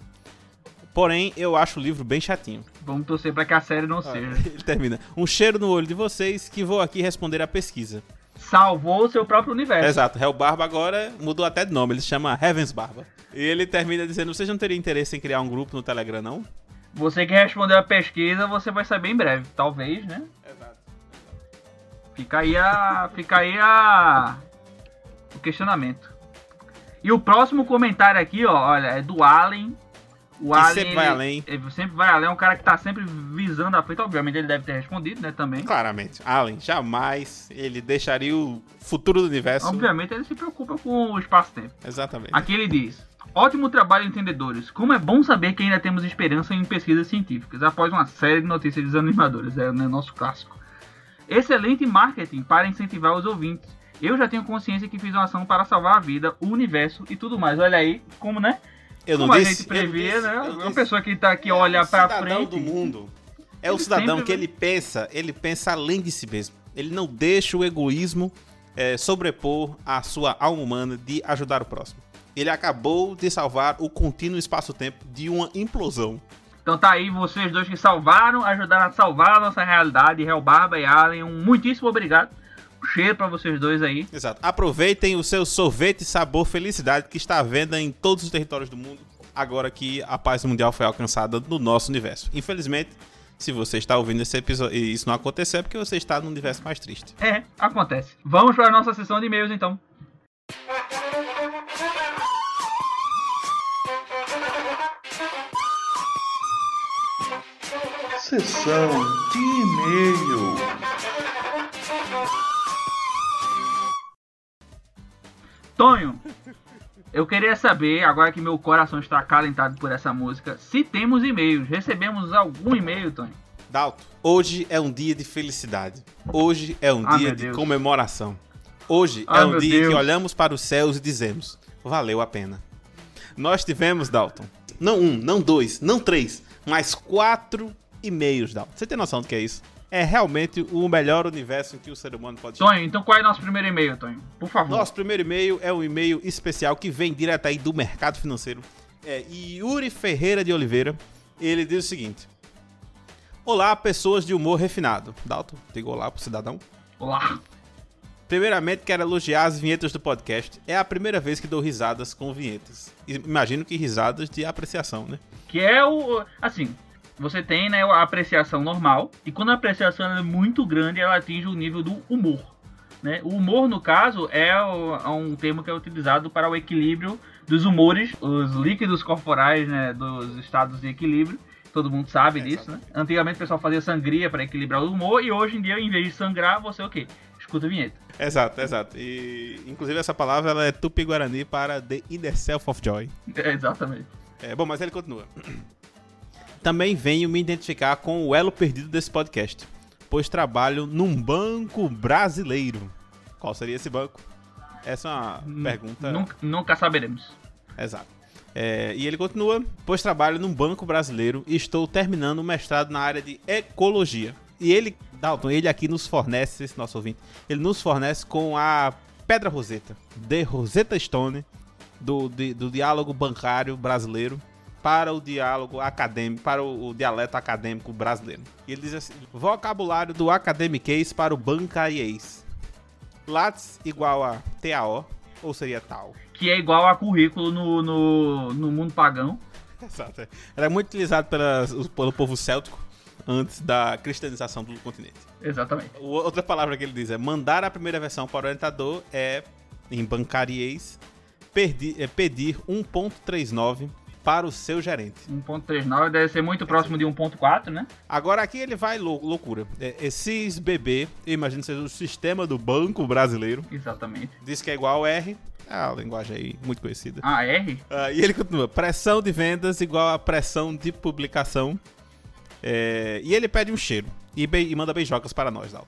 Porém, eu acho o livro bem chatinho. Vamos torcer pra que a série não seja. [LAUGHS] Ele termina. Um cheiro no olho de vocês que vou aqui responder a pesquisa. Salvou o seu próprio universo. Exato, Hell Barba agora mudou até de nome, ele se chama Heavens Barba. E ele termina dizendo: Vocês não teriam interesse em criar um grupo no Telegram, não? Você que respondeu a pesquisa, você vai saber em breve. Talvez, né? Exato. Fica aí a. Fica aí a. O questionamento. E o próximo comentário aqui, ó, olha, é do Allen. O Que Allen. sempre vai além. ele sempre vai além, é um cara que tá sempre visando a frente. Obviamente ele deve ter respondido, né? Também. Claramente, Allen, jamais ele deixaria o futuro do universo. Obviamente ele se preocupa com o espaço-tempo. Exatamente. Aqui ele diz: Ótimo trabalho, entendedores. Como é bom saber que ainda temos esperança em pesquisas científicas, após uma série de notícias desanimadoras. É né, nosso clássico. Excelente marketing para incentivar os ouvintes. Eu já tenho consciência que fiz uma ação para salvar a vida, o universo e tudo mais. Olha aí, como né? Eu não como disse. a gente não disse, né? Uma pessoa que tá aqui É olha cidadão frente. do mundo. É o cidadão que ele pensa, ele pensa além de si mesmo. Ele não deixa o egoísmo é, sobrepor a sua alma humana de ajudar o próximo. Ele acabou de salvar o contínuo espaço-tempo de uma implosão. Então tá aí vocês dois que salvaram, ajudaram a salvar a nossa realidade, Hell Barba e Allen. Um muitíssimo obrigado. Cheiro pra vocês dois aí. Exato. Aproveitem o seu sorvete sabor felicidade que está à venda em todos os territórios do mundo, agora que a paz mundial foi alcançada no nosso universo. Infelizmente, se você está ouvindo esse episódio e isso não acontecer, é porque você está no universo mais triste. É, acontece. Vamos para a nossa sessão de e-mails então. Sessão de e-mail. Tonho, Eu queria saber, agora que meu coração está acalentado por essa música, se temos e-mails. Recebemos algum e-mail, Tony? Dalton, hoje é um dia de felicidade. Hoje é um Ah, dia de Deus. comemoração. Hoje Ah, é um dia Deus. que olhamos para os céus e dizemos: valeu a pena. Nós tivemos, Dalton, não um, não dois, não três, mas quatro e-mails, Dalton. Você tem noção do que é isso? É realmente o melhor universo em que o ser humano pode chegar. Tonho, então qual é o nosso primeiro e-mail, Tonho? Por favor. Nosso primeiro e-mail é um e-mail especial que vem direto aí do mercado financeiro. É Yuri Ferreira de Oliveira. Ele diz o seguinte: Olá, pessoas de humor refinado. Dalton, diga olá pro cidadão. Olá. Primeiramente, quero elogiar as vinhetas do podcast. É a primeira vez que dou risadas com vinhetas. Imagino que risadas de apreciação, né? Que é o. Assim, você tem né, a apreciação normal. E quando a apreciação é muito grande, ela atinge o nível do humor. Né? O humor, no caso, é, é um termo que é utilizado para o equilíbrio dos humores, os líquidos corporais né, dos estados de equilíbrio. Todo mundo sabe É, disso, né? Antigamente o pessoal fazia sangria para equilibrar o humor. E hoje em dia, em vez de sangrar, você o quê? Escuta a vinheta. Exato, exato. E inclusive essa palavra ela é tupi-guarani para The Inner Self of Joy. É, exatamente. É, bom, mas ele continua. Também venho me identificar com o elo perdido desse podcast, pois trabalho num banco brasileiro. Qual seria esse banco? Essa é uma pergunta. Nunca, nunca saberemos. Exato. É, e ele continua, pois trabalho num banco brasileiro e estou terminando o mestrado na área de ecologia. E ele, Dalton, ele aqui nos fornece, esse nosso ouvinte, ele nos fornece com a Pedra Roseta, The Rosetta Stone, do, di- do diálogo bancário brasileiro para o diálogo acadêmico, para o, o dialeto acadêmico brasileiro. E ele diz assim, vocabulário do academiquez para o bancariês. Lattes igual a TAO, ou seria tal. Que é igual a currículo no, no, no mundo pagão. [LAUGHS] Exato. Era muito utilizado pelas- pelo povo céltico antes da cristianização do continente. Exatamente. Outra palavra que ele diz é mandar a primeira versão para o orientador é, em bancariês, perdi- é pedir 1.39 para o seu gerente. 1.39 deve ser muito próximo de 1.4, né? Agora aqui ele vai lou- loucura. É, é imagino que seja o sistema do Banco Brasileiro. Exatamente. Diz que é igual R. É a linguagem aí muito conhecida. Ah, R? Ah, e ele continua: pressão de vendas igual a pressão de publicação. É, e ele pede um cheiro e, be- e manda beijocas para nós, Dalton.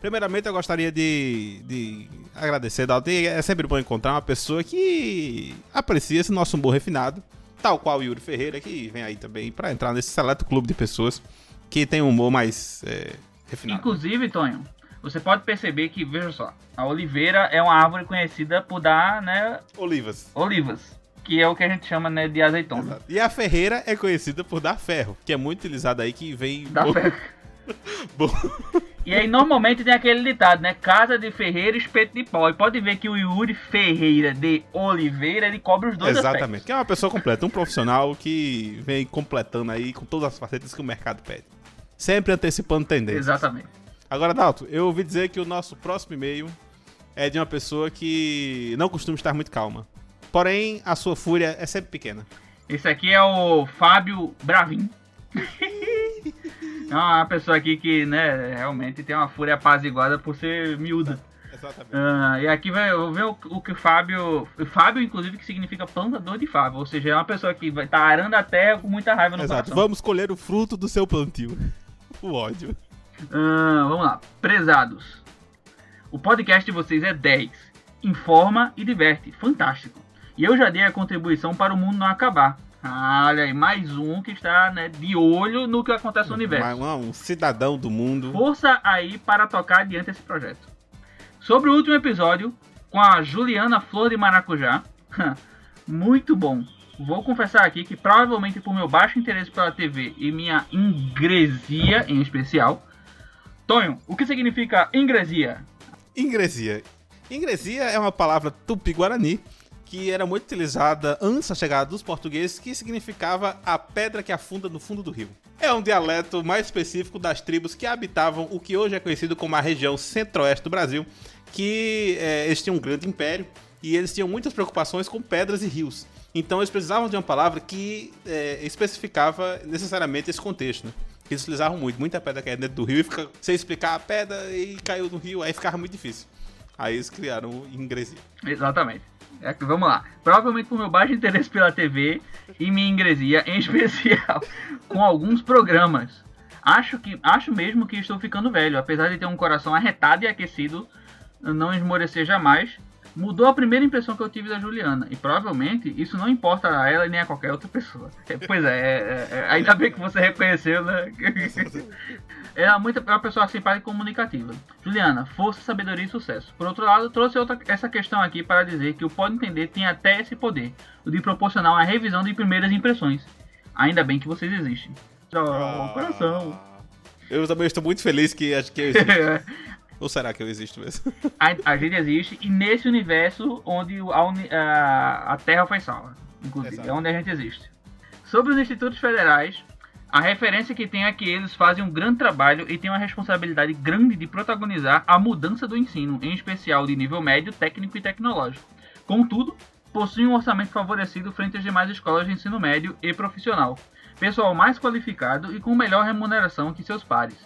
Primeiramente, eu gostaria de, de agradecer, Dalton. E É sempre bom encontrar uma pessoa que aprecia esse nosso humor refinado, tal qual o Yuri Ferreira, que vem aí também para entrar nesse seleto clube de pessoas que tem um humor mais é, refinado. Inclusive, Tonho, você pode perceber que, veja só, a oliveira é uma árvore conhecida por dar, né, Olivas. olivas. Que é o que a gente chama, né, de azeitona. Exato. E a Ferreira é conhecida por dar ferro, que é muito utilizada aí, que vem. Da bo- [LAUGHS] [LAUGHS] fe- bo- E aí, normalmente tem aquele ditado, né? Casa de Ferreira, espeto de pau. E pode ver que o Yuri Ferreira de Oliveira, ele cobre os dois Exatamente. aspectos. Que é uma pessoa completa, um profissional que vem completando aí com todas as facetas que o mercado pede. Sempre antecipando tendências. Exatamente. Agora, Dalton, eu ouvi dizer que o nosso próximo e-mail é de uma pessoa que não costuma estar muito calma. Porém, a sua fúria é sempre pequena. Esse aqui é o Fábio Bravin. [LAUGHS] é uma pessoa aqui que, né, realmente tem uma fúria apaziguada por ser miúda. Exatamente. Ah, e aqui vai eu ver o, o que o Fábio. O Fábio, inclusive, que significa plantador de Fábio. Ou seja, é uma pessoa que vai estar arando a terra com muita raiva no Exato. coração. Vamos colher o fruto do seu plantio. O ódio. Ah, vamos lá. Prezados. O podcast de vocês é 10. Informa e diverte. Fantástico. E eu já dei a contribuição para o mundo não acabar. Ah, olha aí, mais um que está né, de olho no que acontece no universo. Um, um cidadão do mundo. Força aí para tocar adiante esse projeto. Sobre o último episódio, com a Juliana Flor de Maracujá. [LAUGHS] Muito bom. Vou confessar aqui que provavelmente por meu baixo interesse pela TV e minha ingresia em especial. Tonho, o que significa ingresia? Ingresia. Ingresia é uma palavra tupi-guarani que era muito utilizada antes da chegada dos portugueses, que significava a pedra que afunda no fundo do rio. É um dialeto mais específico das tribos que habitavam o que hoje é conhecido como a região centro-oeste do Brasil, que é, eles tinham um grande império e eles tinham muitas preocupações com pedras e rios. Então eles precisavam de uma palavra que é, especificava necessariamente esse contexto, né? Eles utilizavam muito, muita pedra caía dentro do rio e fica, sem explicar a pedra e caiu no rio, aí ficava muito difícil. Aí eles criaram o ingresia. Exatamente. É vamos lá. Provavelmente por meu baixo interesse pela TV e minha ingresia, em [LAUGHS] especial com alguns programas. Acho, que, acho mesmo que estou ficando velho, apesar de ter um coração arretado e aquecido, não esmorecer jamais. Mudou a primeira impressão que eu tive da Juliana. E provavelmente isso não importa a ela nem a qualquer outra pessoa. [LAUGHS] É, Pois é, é, é, ainda bem que você reconheceu, né? [LAUGHS] Ela é muito, é uma pessoa simpática e comunicativa. Juliana, força, sabedoria e sucesso. Por outro lado, trouxe outra, essa questão aqui para dizer que o Pode Entender tem até esse poder, o de proporcionar uma revisão de primeiras impressões. Ainda bem que vocês existem. Oh, coração. Eu também estou muito feliz que acho que eu existo. [LAUGHS] Ou será que eu existo mesmo? a, a gente existe e nesse universo onde a, uni- a- a Terra foi salva, inclusive, Exato. é onde a gente existe. Sobre os institutos federais, a referência que tem é que eles fazem um grande trabalho e têm uma responsabilidade grande de protagonizar a mudança do ensino, em especial de nível médio, técnico e tecnológico. Contudo, possuem um orçamento favorecido frente às demais escolas de ensino médio e profissional, pessoal mais qualificado e com melhor remuneração que seus pares.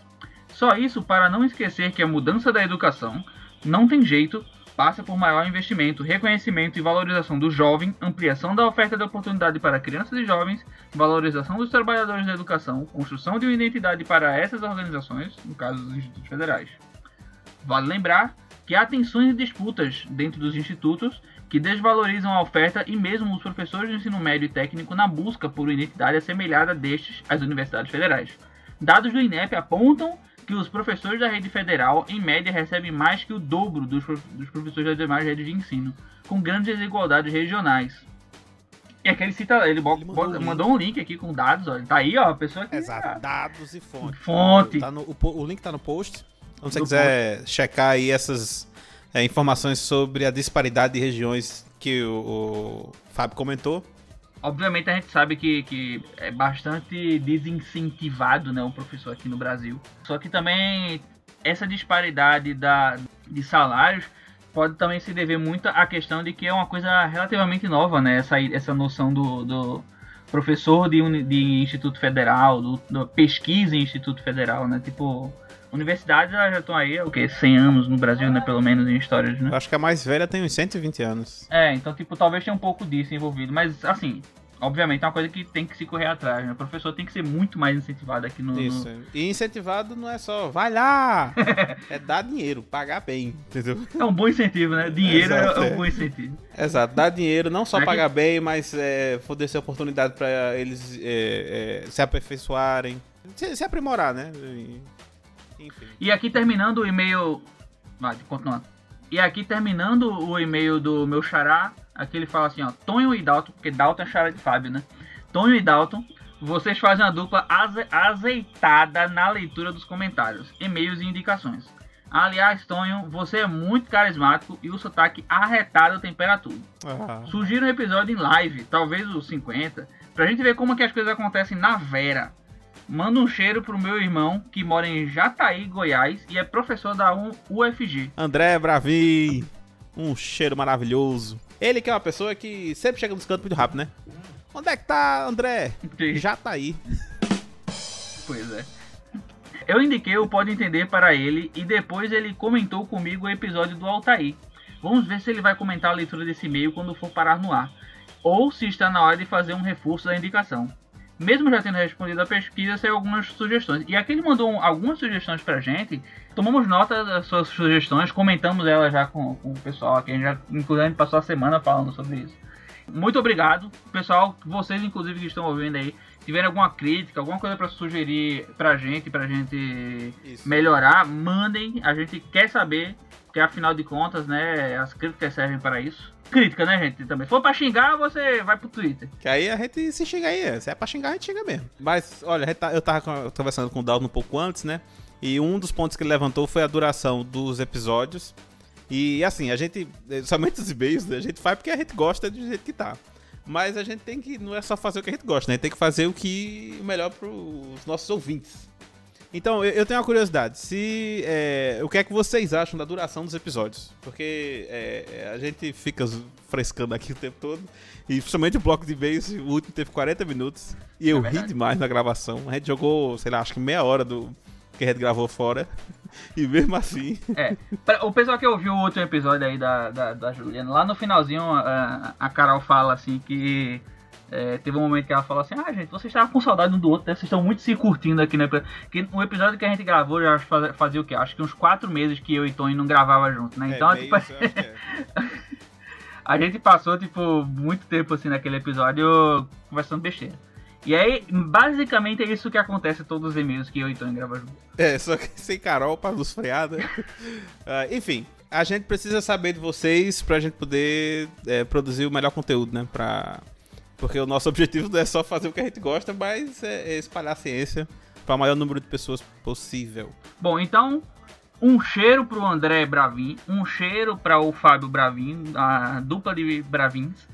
Só isso para não esquecer que a mudança da educação não tem jeito, passa por maior investimento, reconhecimento e valorização do jovem, ampliação da oferta de oportunidade para crianças e jovens, valorização dos trabalhadores da educação, construção de uma identidade para essas organizações, no caso dos institutos federais. Vale lembrar que há tensões e disputas dentro dos institutos que desvalorizam a oferta e mesmo os professores de ensino médio e técnico na busca por uma identidade assemelhada destes às universidades federais. Dados do INEP apontam que os professores da rede federal, em média, recebem mais que o dobro dos, dos professores das demais redes de ensino, com grandes desigualdades regionais. E aqui ele cita, ele, Ele mandou bota- um link. mandou um link aqui com dados, olha, tá aí, ó, a pessoa que Exato, dados e fonte. Fonte. Tá no- o, o link tá no post. Então, se você quiser checar aí essas é, informações sobre a disparidade de regiões que o, o Fábio comentou. Obviamente a gente sabe que, que é bastante desincentivado né, o professor aqui no Brasil. Só que também essa disparidade da, de salários pode também se dever muito à questão de que é uma coisa relativamente nova, né? Essa, essa noção do, do professor de, de Instituto Federal, do, do pesquisa em Instituto Federal, né? Tipo, universidades já estão aí, o quê? 100 anos no Brasil, né? Pelo menos em histórias, né? Eu acho que a mais velha tem uns 120 anos. É, então, tipo, talvez tenha um pouco disso envolvido. Mas, assim, obviamente é uma coisa que tem que se correr atrás, né? O professor tem que ser muito mais incentivado aqui no. no- Isso. E incentivado não é só vai lá, [LAUGHS] é dar dinheiro, pagar bem, entendeu? É um bom incentivo, né? Dinheiro é- Exato, é, é. um bom incentivo. Exato, dar dinheiro, não só É que- pagar bem, mas é, fornecer oportunidade para eles é, é, se aperfeiçoarem, se, se aprimorar, né? E- enfim. E aqui terminando o e-mail. Vai, continuando. E aqui terminando o e-mail do meu xará, aqui ele fala assim, ó, Tonho e Dalton, porque Dalton é xará de Fábio, né? Tonho e Dalton, vocês fazem uma dupla aze- azeitada na leitura dos comentários, e-mails e indicações. Aliás, Tonho, você é muito carismático e o sotaque arretado tempera tudo. Ah, Sugiro um episódio em live, talvez os 50, pra gente ver como que as coisas acontecem na Vera. Manda um cheiro pro meu irmão, que mora em Jataí, Goiás, e é professor da UFG. André Bravi, um cheiro maravilhoso. Ele que é uma pessoa que sempre chega nos cantos muito rápido, né? Onde é que tá, André? Já tá aí. Pois é. Eu indiquei o Pode Entender para ele e depois ele comentou comigo o episódio do Altair. Vamos ver se ele vai comentar a leitura desse e-mail quando for parar no ar. Ou se está na hora de fazer um reforço da indicação. Mesmo já tendo respondido a pesquisa, saiu algumas sugestões. E aqui ele mandou um- algumas sugestões pra gente. Tomamos nota das suas sugestões, comentamos elas já com, com o pessoal aqui. A gente já, inclusive, a gente passou a semana falando sobre isso. Muito obrigado, pessoal. Vocês, inclusive, que estão ouvindo aí, tiverem alguma crítica, alguma coisa pra sugerir pra gente, pra gente Isso. melhorar, mandem. A gente quer saber, porque afinal de contas, né, as críticas servem para isso. Crítica, né, gente? Também. Se for pra xingar, você vai pro Twitter. Que aí a gente se xinga aí. Se é pra xingar, a gente xinga mesmo. Mas, olha, tá- eu tava con- conversando com o Dalton um pouco antes, né? E um dos pontos que ele levantou foi a duração dos episódios. E assim, a gente. eh, Somente os e-mails, né? a gente faz porque a gente gosta do jeito que tá. Mas a gente tem que. Não é só fazer o que a gente gosta, né? A gente tem que fazer o que. o melhor pros nossos ouvintes. Então, eu, eu tenho uma curiosidade. Se. é, o que é que vocês acham da duração dos episódios? Porque é, é, a gente fica frescando aqui o tempo todo. E principalmente o bloco de e-mails, o último teve 40 minutos. E eu ri verdade. demais na gravação. A gente jogou, sei lá, acho que meia hora do que a gente gravou fora. [LAUGHS] E mesmo assim. É. Pra- O pessoal que ouviu o outro episódio aí da, da, da Juliana, lá no finalzinho a, a Carol fala assim que. É, teve um momento que ela falou assim: Ah, gente, vocês estavam com saudade um do outro, né? Vocês estão muito se curtindo aqui, né? Que o episódio que a gente gravou já fazia, fazia o quê? Acho que uns quatro meses que eu e Tony não gravava junto, né? Então, é, tipo, meio isso, é. a gente passou, tipo, muito tempo assim naquele episódio conversando besteira. E aí, basicamente é isso que acontece em todos os e-mails que eu e Tony gravamos junto. É, só que sem Carol pra nos frear, né? Ah, enfim, a gente precisa saber de vocês pra gente poder é, produzir o melhor conteúdo, né? Pra... Porque o nosso objetivo não é só fazer o que a gente gosta, mas é, é espalhar a ciência para o maior número de pessoas possível. Bom, então, um cheiro pro André Bravin, um cheiro para o Fábio Bravin, a dupla de Bravins.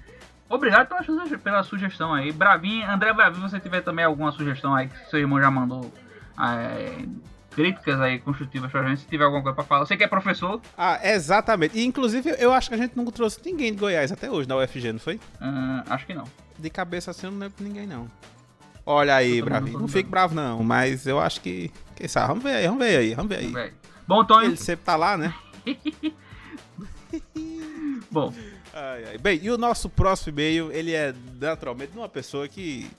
Obrigado pela, suge- pela sugestão aí. Bravin, André Bravin, se você tiver também alguma sugestão aí que seu irmão já mandou é, críticas aí construtivas pra gente, se tiver alguma coisa pra falar. Você que é professor, Ah, exatamente. E, inclusive, eu acho que a gente nunca trouxe ninguém de Goiás até hoje na UFG, não foi? ah, acho que não. De cabeça assim, eu não lembro de ninguém, não. Olha aí, Bravinho. não Não fique bravo, não. Mas eu acho que. Quem sabe? Vamos ver aí, vamos ver aí, vamos ver aí. Bom, Tony. Ele sempre tá lá, né? [LAUGHS] Bom, Ai, ai. Bem, e o nosso próximo e-mail, ele é naturalmente de uma pessoa que,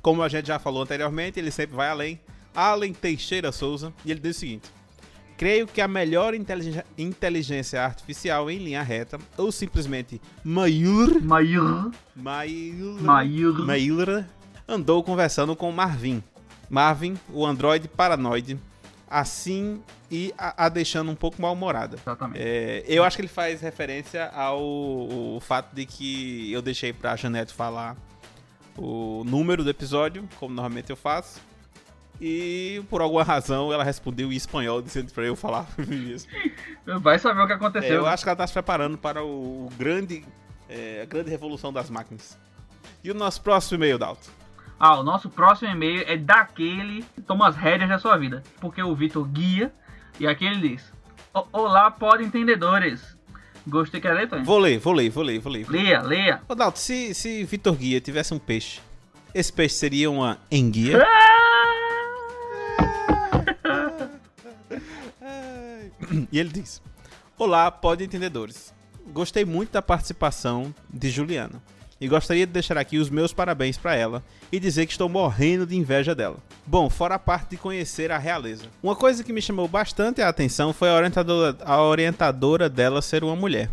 como a gente já falou anteriormente, ele sempre vai além. Allen Teixeira Souza, e ele diz o seguinte: Creio que a melhor inteligência artificial em linha reta, ou simplesmente maior, Mair. maior, Mair. Maior, andou conversando com Marvin. Marvin, o androide paranoide, assim e a, a deixando um pouco mal-humorada. Exatamente. É, eu acho que ele faz referência ao, ao fato de que eu deixei pra Janete falar o número do episódio, como normalmente eu faço. E por alguma razão ela respondeu em espanhol, dizendo pra eu falar [LAUGHS] isso. Vai saber o que É, aconteceu. eu acho que ela tá se preparando para o, grande, é, a grande revolução das máquinas. E o nosso próximo e-mail, Dalton? Ah, o nosso próximo e-mail é daquele que toma as rédeas da sua vida. Porque o Vitor guia e aqui ele diz: "O- Olá, pode entendedores. Gostei que ler, Tony? Vou ler, vou ler, vou ler, vou ler. Leia, leia. Ô, Dalton, se, se Vitor Guia tivesse um peixe, esse peixe seria uma enguia? E ele diz: Olá, pode entendedores. Gostei muito da participação de Juliana e gostaria de deixar aqui os meus parabéns para ela e dizer que estou morrendo de inveja dela. Bom, fora a parte de conhecer a realeza. Uma coisa que me chamou bastante a atenção foi a orientadora, a orientadora dela ser uma mulher.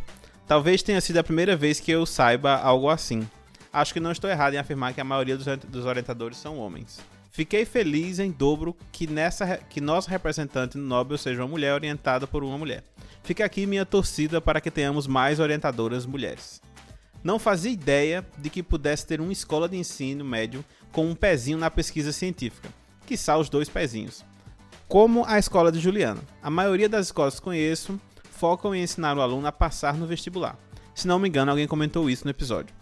Talvez tenha sido a primeira vez que eu saiba algo assim. Acho que não estou errado em afirmar que a maioria dos, dos orientadores são homens. Fiquei feliz em dobro que, nessa, que nosso representante no Nobel seja uma mulher orientada por uma mulher. Fica aqui minha torcida para que tenhamos mais orientadoras mulheres. Não fazia ideia de que pudesse ter uma escola de ensino médio com um pezinho na pesquisa científica, quiçá os dois pezinhos. Como a escola de Juliana. A maioria das escolas que conheço focam em ensinar o aluno a passar no vestibular. Se não me engano, alguém comentou isso no episódio.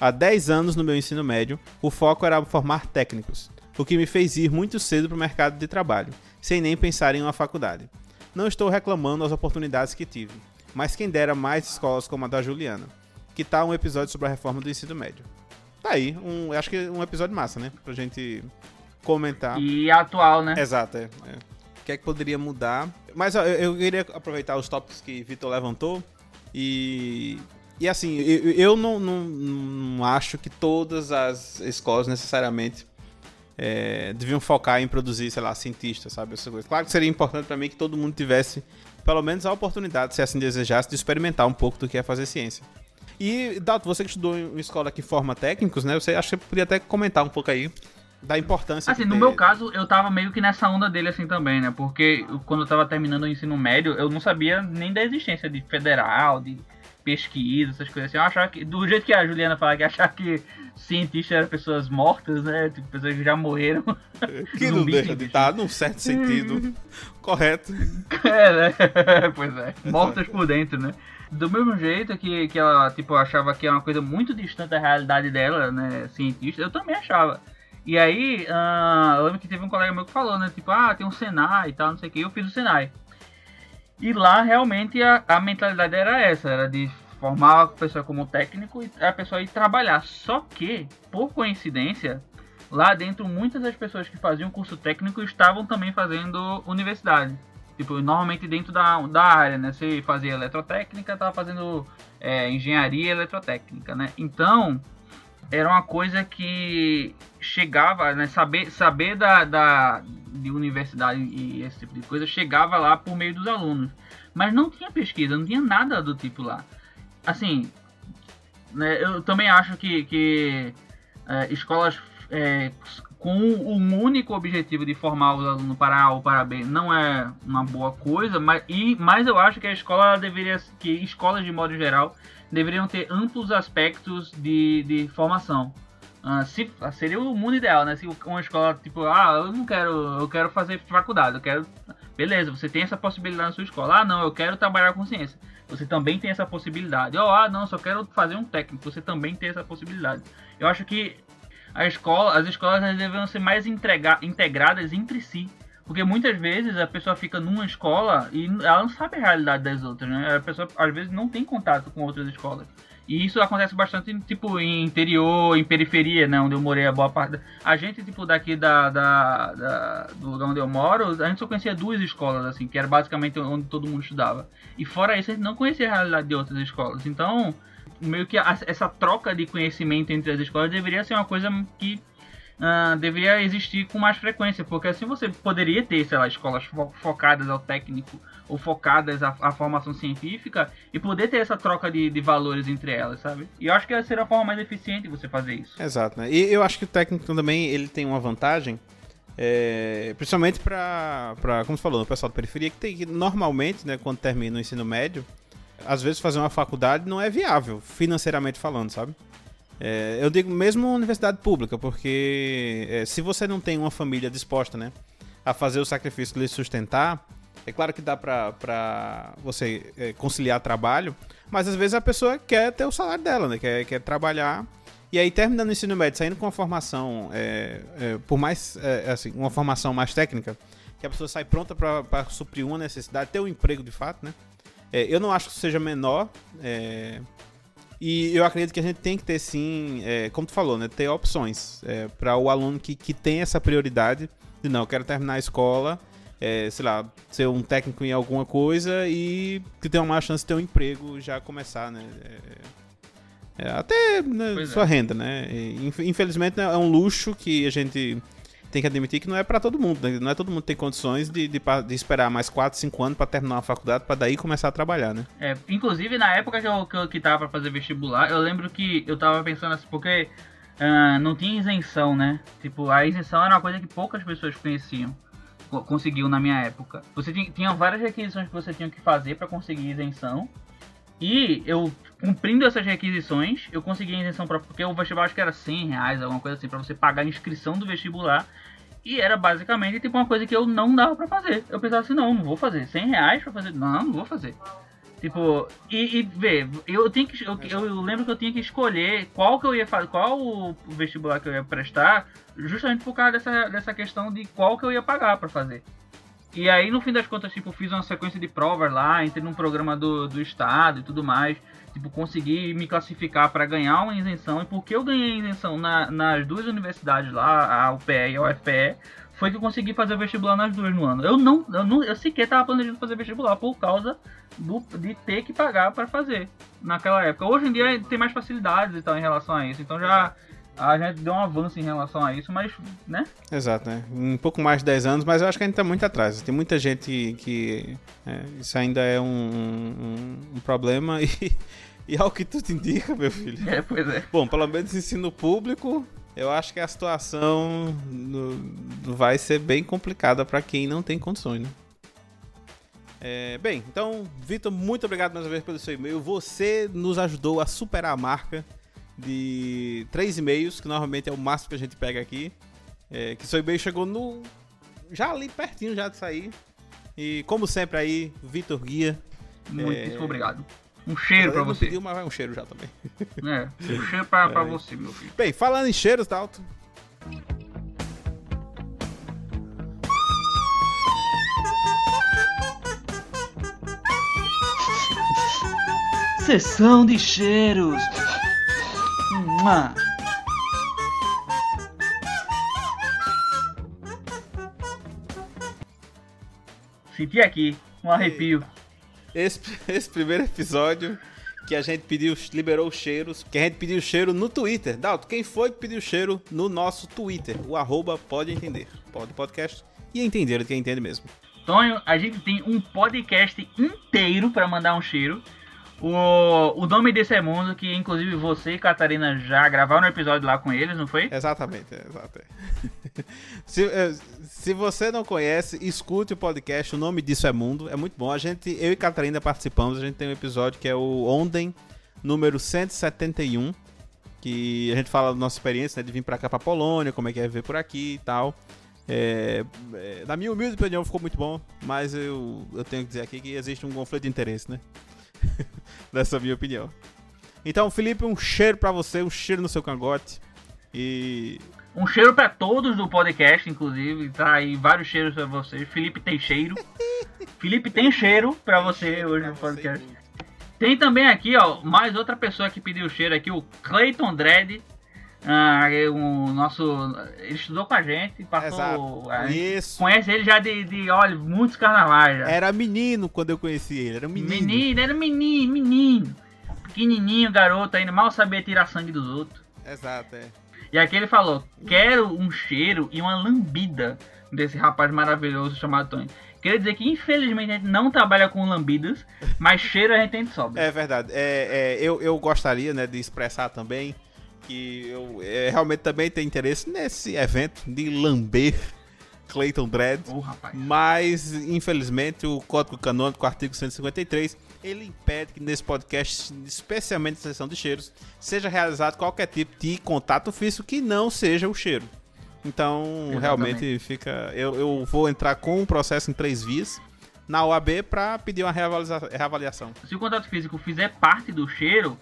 Há 10 anos no meu ensino médio, o foco era formar técnicos, o que me fez ir muito cedo para o mercado de trabalho, sem nem pensar em uma faculdade. Não estou reclamando das oportunidades que tive, mas quem dera mais escolas como a da Juliana. Que tal um episódio sobre a reforma do ensino médio? Tá aí, um, acho que um episódio massa, né? Pra gente comentar. E atual, né? Exato, é. é. O que é que poderia mudar? Mas ó, eu, eu queria aproveitar os tópicos que Vitor levantou e. E assim, eu, eu não, não, não acho que todas as escolas necessariamente é, deviam focar em produzir, sei lá, cientistas, sabe? Essa coisa. Claro que seria importante pra mim que todo mundo tivesse, pelo menos, a oportunidade, se assim desejasse, de experimentar um pouco do que é fazer ciência. E, Dalton, você que estudou em uma escola que forma técnicos, né? Você acha que poderia até comentar um pouco aí da importância Assim, que no meu caso, eu tava meio que nessa onda dele assim também, né? Porque quando eu tava terminando o ensino médio, eu não sabia nem da existência de federal, de pesquisa, essas coisas assim. Eu achava que, do jeito que a Juliana fala, que achava que cientistas eram pessoas mortas, né? Tipo, pessoas que já morreram. [LAUGHS] Que não deixa de estar num certo sentido [LAUGHS] correto. É, né? [LAUGHS] pois é. Mortas por dentro, né? Do mesmo jeito que, que ela, tipo, achava que era uma coisa muito distante da realidade dela, né? Cientista, eu também achava. E aí, ah, eu lembro que teve um colega meu que falou, né? Tipo, ah, tem um Senai e tal, não sei o que. Eu fiz o Senai. E lá, realmente, a, a mentalidade era essa. Era de formar a pessoa como técnico e a pessoa ir trabalhar. Só que, por coincidência, lá dentro, muitas das pessoas que faziam curso técnico estavam também fazendo universidade. Tipo, normalmente dentro da, da área, né? Você fazia eletrotécnica, tava fazendo é, engenharia eletrotécnica, né? Então, era uma coisa que chegava, né? Saber, saber da, da de universidade e esse tipo de coisa chegava lá por meio dos alunos. Mas não tinha pesquisa, não tinha nada do tipo lá. Assim, né, eu também acho que, que é, escolas é, com o único objetivo de formar os alunos para A ou para B não é uma boa coisa, mas, e, mas eu acho que a escola deveria, que escolas de modo geral, deveriam ter amplos aspectos de, de formação. Uh, se, seria o mundo ideal, né? Se uma escola, tipo, ah, eu não quero, eu quero fazer faculdade, eu quero. Beleza, você tem essa possibilidade na sua escola. Ah, não, eu quero trabalhar com ciência. Você também tem essa possibilidade. Oh, ah, não, só quero fazer um técnico. Você também tem essa possibilidade. Eu acho que a escola, as escolas deveriam ser mais entregar, integradas entre si. Porque muitas vezes a pessoa fica numa escola e ela não sabe a realidade das outras, né? A pessoa às vezes não tem contato com outras escolas. E isso acontece bastante, tipo, em interior, em periferia, né? Onde eu morei a boa parte. A gente, tipo, daqui da, da, da, do lugar onde eu moro, a gente só conhecia duas escolas, assim, que era basicamente onde todo mundo estudava. E fora isso, a gente não conhecia a realidade de outras escolas. Então, meio que a, essa troca de conhecimento entre as escolas deveria ser uma coisa que uh, deveria existir com mais frequência, porque assim você poderia ter, sei lá, escolas fo focadas ao técnico ou focadas à, à, formação científica e poder ter essa troca de, de valores entre elas, sabe? E eu acho que seria a forma mais eficiente de você fazer isso. Exato, né? E eu acho que o técnico também ele tem uma vantagem. É, principalmente para, como você falou, o pessoal da periferia, que tem que normalmente, né, quando termina o ensino médio, às vezes fazer uma faculdade não é viável, financeiramente falando, sabe? É, eu digo mesmo universidade pública, porque é, se você não tem uma família disposta, né, a fazer o sacrifício de lhe sustentar, é claro que dá pra você é, conciliar trabalho, mas às vezes a pessoa quer ter o salário dela, né, quer, quer trabalhar. E aí, terminando o ensino médio, saindo com uma formação, é, é, por mais, assim, uma formação mais técnica, que a pessoa sai pronta para suprir uma necessidade, ter um emprego de fato, né? eu não acho que seja menor, e eu acredito que a gente tem que ter sim, é, como tu falou, né, ter opções é, para o aluno que, que tem essa prioridade de não, eu quero terminar a escola, é, sei lá, ser um técnico em alguma coisa e que tem uma chance de ter um emprego já começar, né? É, é, até né, sua é. renda, né? Infelizmente é um luxo que a gente tem que admitir que não é para todo mundo, né? não é todo mundo que tem condições de, de, de esperar mais 4, 5 anos para terminar a faculdade para daí começar a trabalhar, né? É, inclusive na época que eu, que eu que tava para fazer vestibular, eu lembro que eu tava pensando assim, porque uh, não tinha isenção, né? Tipo, a isenção era uma coisa que poucas pessoas conheciam conseguiu na minha época. Você tinha, tinha várias requisições que você tinha que fazer para conseguir isenção. E eu, cumprindo essas requisições, eu consegui a isenção para porque o vestibular acho que era 100 reais, alguma coisa assim, para você pagar a inscrição do vestibular. E era basicamente tipo uma coisa que eu não dava para fazer. Eu pensava assim, não, não vou fazer. 100 reais pra fazer? Não, não vou fazer. Tipo, e, e ver, eu tenho que. Eu, eu, lembro que eu tinha que escolher qual que eu ia fazer, qual o vestibular que eu ia prestar, justamente por causa dessa, dessa questão de qual que eu ia pagar para fazer. E aí, no fim das contas, tipo, fiz uma sequência de provas lá, entrei num programa do, do Estado e tudo mais. Tipo, consegui me classificar para ganhar uma isenção. E porque eu ganhei isenção na, nas duas universidades lá, a UPE e a UFPE, foi que eu consegui fazer vestibular nas duas no ano. Eu não, eu, não, eu sequer tava planejando fazer vestibular por causa do, de ter que pagar para fazer naquela época. Hoje em dia tem mais facilidades e tal em relação a isso. Então já a gente deu um avanço em relação a isso, mas, né? Exato, né? Um pouco mais de 10 anos, mas eu acho que a gente tá muito atrás. Tem muita gente que. É, isso ainda é um, um, um problema e, [LAUGHS] e ao que tu te indica, meu filho. É, pois é. Bom, pelo menos ensino público, eu acho que a situação no, vai ser bem complicada para quem não tem condições, né? É, bem, então, Vitor, muito obrigado mais uma vez pelo seu e-mail. Você nos ajudou a superar a marca de três e-mails, que normalmente é o máximo que a gente pega aqui. É, que seu e-mail chegou no. Já ali pertinho já de sair. E como sempre aí, Vitor Guia. Muito é... obrigado. Um cheiro pra você. Pediu, mas vai um cheiro já também. [LAUGHS] É, um cheiro pra, pra é. você, meu filho. Bem, falando em cheiros, Dalton. Sessão de cheiros. Mua. Senti aqui um arrepio. Esse, [LAUGHS] esse primeiro episódio que a gente pediu, liberou cheiros, que a gente pediu cheiro no Twitter. Dalton, quem foi que pediu cheiro no nosso Twitter? O arroba pode entender. Pode podcast e entender o que entende mesmo. Tonho, a gente tem um podcast inteiro pra mandar um cheiro. O, o nome desse é Mundo, que inclusive você e Catarina já gravaram um episódio lá com eles, não foi? Exatamente, é. [LAUGHS] se, é, se você não conhece, escute o podcast. O nome disso é Mundo. É muito bom. A gente, eu e Catarina participamos. A gente tem um episódio que é o Onden, número 171. Que a gente fala da nossa experiência, né, de vir pra cá pra Polônia, como é que é ver por aqui e tal. É, é, na minha humilde opinião ficou muito bom, mas eu, eu tenho que dizer aqui que existe um conflito de interesse, né? [LAUGHS] Nessa minha opinião. Então, Felipe, um cheiro pra você, um cheiro no seu cangote. E. Um cheiro pra todos do podcast, inclusive. Tá aí vários cheiros pra você. Felipe tem cheiro. [LAUGHS] Felipe tem cheiro pra você hoje no podcast. Tem também aqui, ó, mais outra pessoa que pediu cheiro aqui, o Clayton Dredd. Ah, é o nosso. Ele estudou com a gente, passou. a gente Isso. Conhece ele já de, de olha, muitos carnavais já. Era menino quando eu conheci ele, era menino. menino, era menino, menino. Pequenininho, garoto ainda, mal sabia tirar sangue dos outros. Exato, é. E aqui ele falou: Quero um cheiro e uma lambida desse rapaz maravilhoso chamado Tony. Queria dizer que infelizmente a gente não trabalha com lambidas, mas cheiro a gente tem de sobra. É verdade. É, é, eu, eu gostaria né, de expressar também que eu é, realmente também tenho interesse nesse evento de lamber Clayton Dredd. Rapaz. Mas, infelizmente, o Código Canônico, artigo 153, ele impede que nesse podcast, especialmente na sessão de cheiros, seja realizado qualquer tipo de contato físico que não seja o cheiro. Então, Exatamente. realmente fica. Eu, eu vou entrar com um processo em três vias na OAB para pedir uma reavaliação. Se o contato físico fizer parte do cheiro,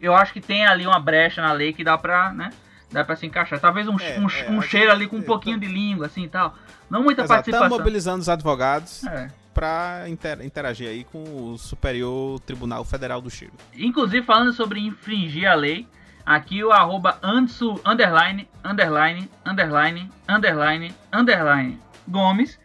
eu acho que tem ali uma brecha na lei que dá pra, né? Dá pra se encaixar. Talvez um, É, um, é, um cheiro ali com um eu pouquinho tô- de língua, assim e tal. Não muita Exato, estamos participação. mobilizando os advogados É. para interagir aí com o Superior Tribunal Federal do Cheiro. Inclusive, falando sobre infringir a lei, aqui o arroba Ansu, underline, underline, underline, underline, underline, Gomes,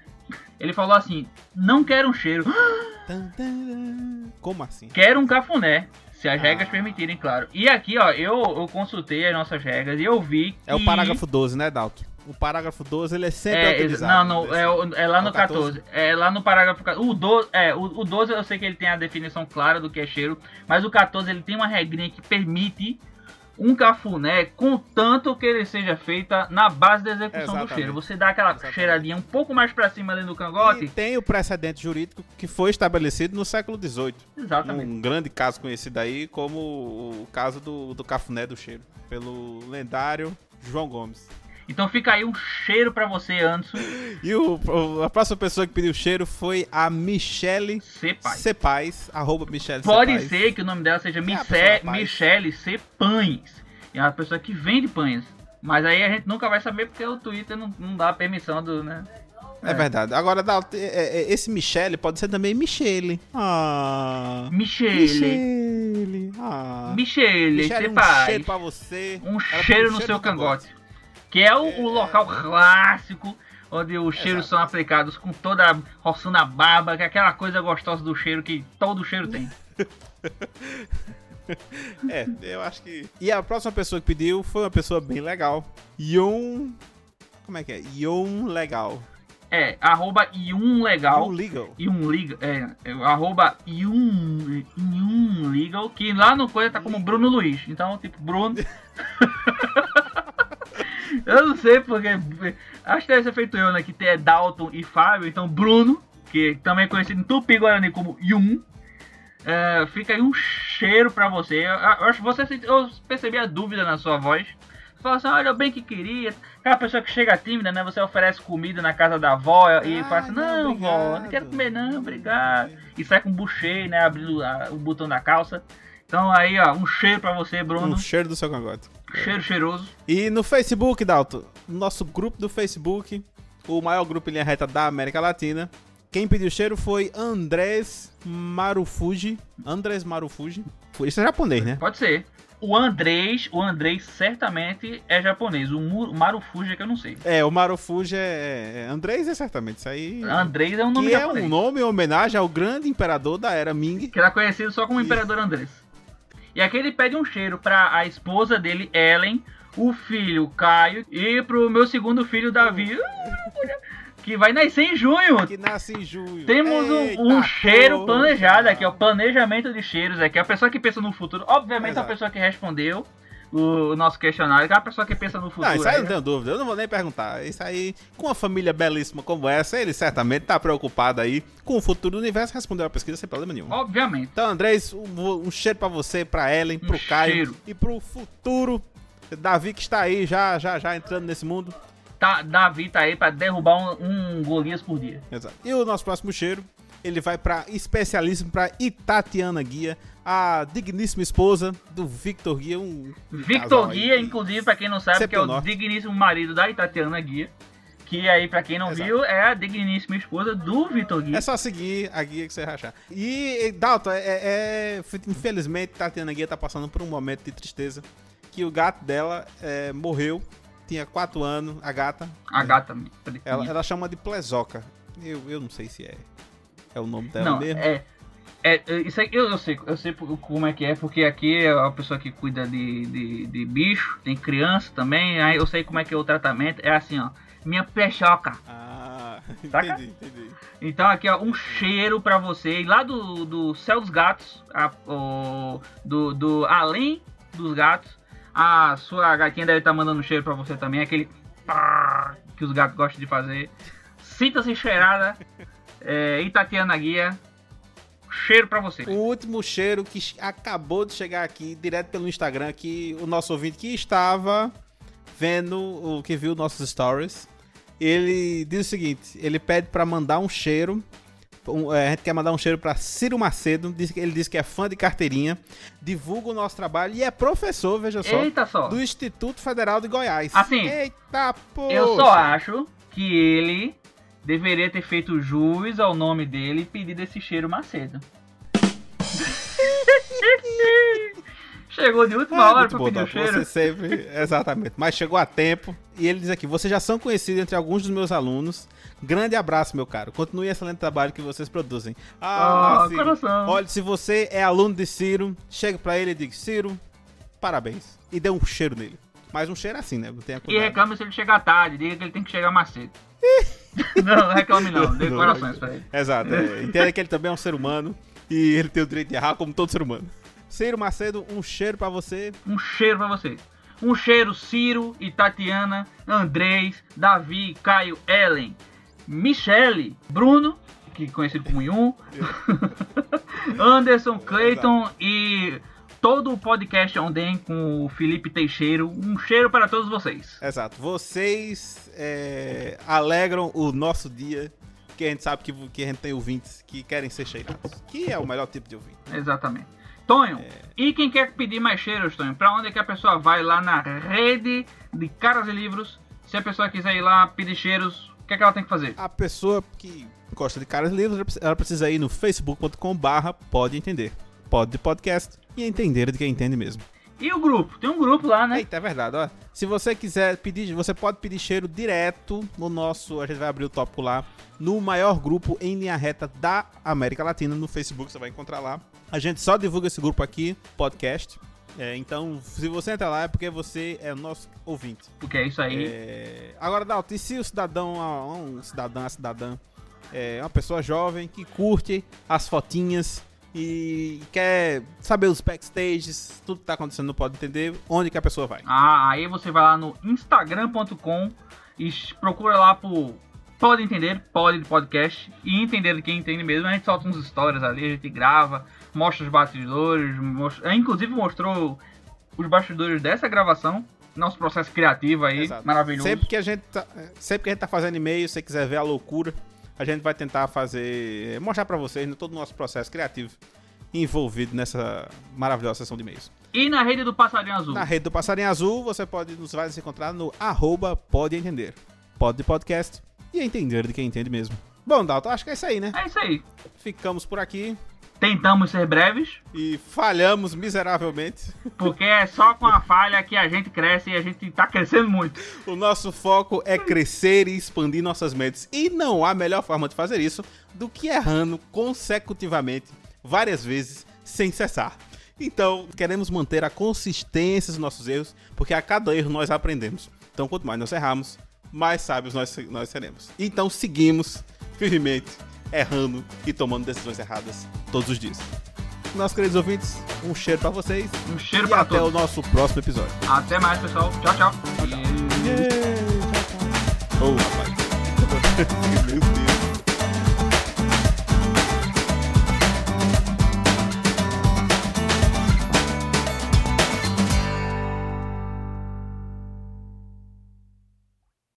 ele falou assim, não quero um cheiro. [GASPS] Como assim? quero um cafuné, se as Ah. regras permitirem, claro. E aqui, ó, eu, eu consultei as nossas regras e eu vi que... É o parágrafo 12, né, Dalton? O parágrafo 12 ele é sempre É, utilizado. não, não, é, é lá É no o 14? 14. É lá no parágrafo 14. O 12, é, o, o 12 eu sei que ele tem a definição clara do que é cheiro, mas o 14 ele tem uma regrinha que permite um cafuné, contanto que ele seja feita na base da execução do Exatamente. cheiro. Você dá aquela Exatamente. cheiradinha um pouco mais pra cima ali no E cangote. tem o precedente jurídico que foi estabelecido no século XVIII. Exatamente. Um grande caso conhecido aí como o caso do, do cafuné do cheiro, pelo lendário João Gomes. Então fica aí um cheiro pra você, Anderson. [LAUGHS] E o, a próxima pessoa que pediu cheiro foi a Michele C. Pai. Cepaz, arroba Michele Pode Cepaz. ser que o nome dela seja É. Michele C. Pães. É uma pessoa que vende pães. Mas aí a gente nunca vai saber porque o Twitter não, não dá permissão do, né? É verdade. Agora, é- é- esse Michele pode ser também Michele. Ah. Michele. Michele. Ah. Michele, Michele, um cheiro pra você. Um Ela cheiro um no seu no cangote. Que é o, o local clássico onde os cheiros são aplicados com toda a roçando a barba, que é aquela coisa gostosa do cheiro que todo cheiro tem. [LAUGHS] É, eu acho que. E a próxima pessoa que pediu foi uma pessoa bem legal. Yun. Como é que é? Yun Legal. É, arroba Yun Legal. Yun Legal. Yun Legal, é, é, arroba Yun, Yun Legal, que lá no coisa tá como Bruno Luiz. Então, tipo, Bruno. [LAUGHS] eu não sei porque. Acho que deve ser feito eu, né? Que tem Dalton e Fábio. Então, Bruno, que também é conhecido em Tupi Guarani como Yun. É, fica aí um cheiro pra você. Eu, eu acho que você eu percebi a dúvida na sua voz. Você fala assim, olha, eu bem que queria. Aquela pessoa que chega tímida, né? Você oferece comida na casa da avó e Ah, fala assim, não, não, vó, não obrigado." quero comer não, obrigado. E sai com um buchê, né? Abrindo a- o botão da calça. Então aí, ó, um cheiro pra você, Bruno. Um cheiro do seu cangote. Cheiro cheiroso. E no Facebook, Dalton, no nosso grupo do Facebook, o maior grupo em linha reta da América Latina. Quem pediu cheiro foi Andrés Marufuji. Andrés Marufuji. Isso é japonês, né? Pode ser. O Andrés, o Andrés certamente é japonês. O Marufuji é que eu não sei. É, o Marufuji é. é Andrés é certamente. Isso aí. Andrés é um nome que é japonês. um nome em homenagem ao grande imperador da era Ming. Que era conhecido só como Imperador Andrés. E aqui ele pede um cheiro pra a esposa dele, Ellen, o filho, Caio, e pro meu segundo filho, Davi, [LAUGHS] que vai nascer em junho. Que nasce em junho. Temos um, um cheiro porra. planejado aqui, ó. Planejamento de cheiros aqui. A pessoa que pensa no futuro, obviamente Exato. a pessoa que respondeu o nosso questionário, que é a pessoa que pensa no futuro. Não, isso aí né? não tenho dúvida, eu não vou nem perguntar. Isso aí, com uma família belíssima como essa, ele certamente tá preocupado aí com o futuro do universo, respondeu a pesquisa sem problema nenhum. Obviamente. Então, Andrés, um, um cheiro pra você, pra Ellen, pro Caio cheiro. e pro futuro Davi que está aí já, já, já entrando nesse mundo. Tá, Davi tá aí pra derrubar um, um Golias por dia. Exato. E o nosso próximo cheiro, ele vai pra especialíssimo pra Itatiana Guia, a digníssima esposa do Victor Guia, um, Victor aí Guia, que- inclusive, pra quem não sabe, que é o no norte. digníssimo marido da Itatiana Guia. Que aí, pra quem não Exato. viu, é a digníssima esposa do Vitor Guia. É só seguir a guia que você vai achar. E, Dalton, é, é- infelizmente, Tatiana Guia tá passando por um momento de tristeza. Que o gato dela é, morreu, tinha 4 anos, a gata. A gata. Ela, ela chama de Plezoca. Eu, eu não sei se é, é o nome dela Não, mesmo. é. É, é, isso aí, eu, eu sei, eu sei como é que é, porque aqui é a pessoa que cuida de, de, de bicho, tem criança também, aí eu sei como é que é o tratamento, é assim, ó, minha pechoca. Ah, [LAUGHS] Saca? entendi, entendi. Então aqui, ó, um cheiro pra você, e lá do, do Céu dos Gatos, a- o- do, do Além dos Gatos, a sua gatinha deve estar mandando um cheiro pra você também, aquele que os gatos gostam de fazer. Sinta-se cheirada, é, Itatiana Guia, cheiro pra você. O último cheiro que acabou de chegar aqui, direto pelo Instagram, que o nosso ouvinte que estava vendo o que viu nossos stories, ele diz o seguinte: ele pede pra mandar um cheiro. um- é, a gente quer mandar um cheiro pra Ciro Macedo. diz que- Ele diz que é fã de carteirinha, divulga o nosso trabalho e é professor, veja só, Eita só. do Instituto Federal de Goiás. Assim, Eita porra! Eu só acho que ele deveria ter feito jus ao nome dele e pedido esse cheiro Macedo. [LAUGHS] Chegou de última Ah, hora pra pedir o cheiro. Você sempre, exatamente. Mas chegou a tempo. E ele diz aqui: vocês já são conhecidos entre alguns dos meus alunos. Grande abraço, meu caro. Continue o excelente trabalho que vocês produzem. Ah, Ciro. coração. Olha, se você é aluno de Ciro, chega pra ele e diga: Ciro, parabéns. E dê um cheiro nele. Mas um cheiro assim, né? Tenha E reclame se ele chegar tarde, diga que ele tem que chegar mais cedo. [LAUGHS] [LAUGHS] não, não reclame não, dê corações pra ele. Exato. É. Entenda que ele também é um ser humano. E ele tem o direito de errar como todo ser humano. Ciro Macedo, um cheiro pra você. Um cheiro pra você. Um cheiro Ciro e Tatiana, Andrés, Davi, Caio, Ellen, Michele, Bruno, que é conhecido como Yun, [LAUGHS] [LAUGHS] Anderson, Clayton e todo o podcast Onden com o Felipe Teixeiro. Um cheiro para todos vocês. Exato. Vocês é, alegram o nosso dia, que a gente sabe que, que a gente tem ouvintes que querem ser cheirados. Que é o melhor tipo de ouvinte. Exatamente. Tonho, e quem quer pedir mais cheiros, Tonho? Pra onde é que a pessoa vai lá na rede de caras e livros? Se a pessoa quiser ir lá pedir cheiros, o que, é que ela tem que fazer? A pessoa que gosta de caras ela precisa- ela precisa ir no facebook.com barra pode entender. Pode de podcast e entender de quem entende mesmo. E o grupo? Tem um grupo lá, né? Eita, é verdade, ó. Se você quiser pedir, você pode pedir cheiro direto no nosso, a gente vai abrir o tópico lá, no maior grupo em linha reta da América Latina, no Facebook, você vai encontrar lá. A gente só divulga esse grupo aqui, podcast. É, então, se você entrar lá é porque você é nosso ouvinte. Porque é isso aí. É, Agora, Dalton, e se o cidadão, um cidadão, a cidadã, é uma pessoa jovem que curte as fotinhas e quer saber os backstages, tudo que tá acontecendo no Pode Entender, onde que a pessoa vai? Ah, aí você vai lá no instagram.com e procura lá por Pode Entender, Pode de Podcast e entender de quem entende mesmo. A gente solta uns stories ali, a gente grava, mostra os bastidores, mostra... é, inclusive mostrou os bastidores dessa gravação, nosso processo criativo aí, Exato. maravilhoso. Sempre que a gente tá, sempre que a gente tá fazendo e-mail, se você quiser ver a loucura, a gente vai tentar fazer, mostrar pra vocês né, todo o nosso processo criativo envolvido nessa maravilhosa sessão de e-mails. E na rede do Passarinho Azul? Na rede do Passarinho Azul, você pode nos vai encontrar no arroba pode entender. Pode de podcast e entender de quem entende mesmo. Bom, Dalton, acho que é isso aí, né? É isso aí. Ficamos por aqui. Tentamos ser breves, E falhamos miseravelmente. porque é só com a falha que a gente cresce e a gente tá crescendo muito. O nosso foco é crescer e expandir nossas mentes. E não há melhor forma de fazer isso do que errando consecutivamente, várias vezes, sem cessar. Então, queremos manter a consistência dos nossos erros, porque a cada erro nós aprendemos. Então, quanto mais nós erramos, mais sábios nós, nós seremos. Então, seguimos firmemente, errando e tomando decisões erradas todos os dias. Nossos queridos ouvintes, um cheiro para vocês. Um cheiro para todos. até o nosso próximo episódio. Até mais, pessoal. Tchau, tchau. tchau, tchau. Yeah. Yeah, tchau, tchau. Oh, rapaz. [LAUGHS]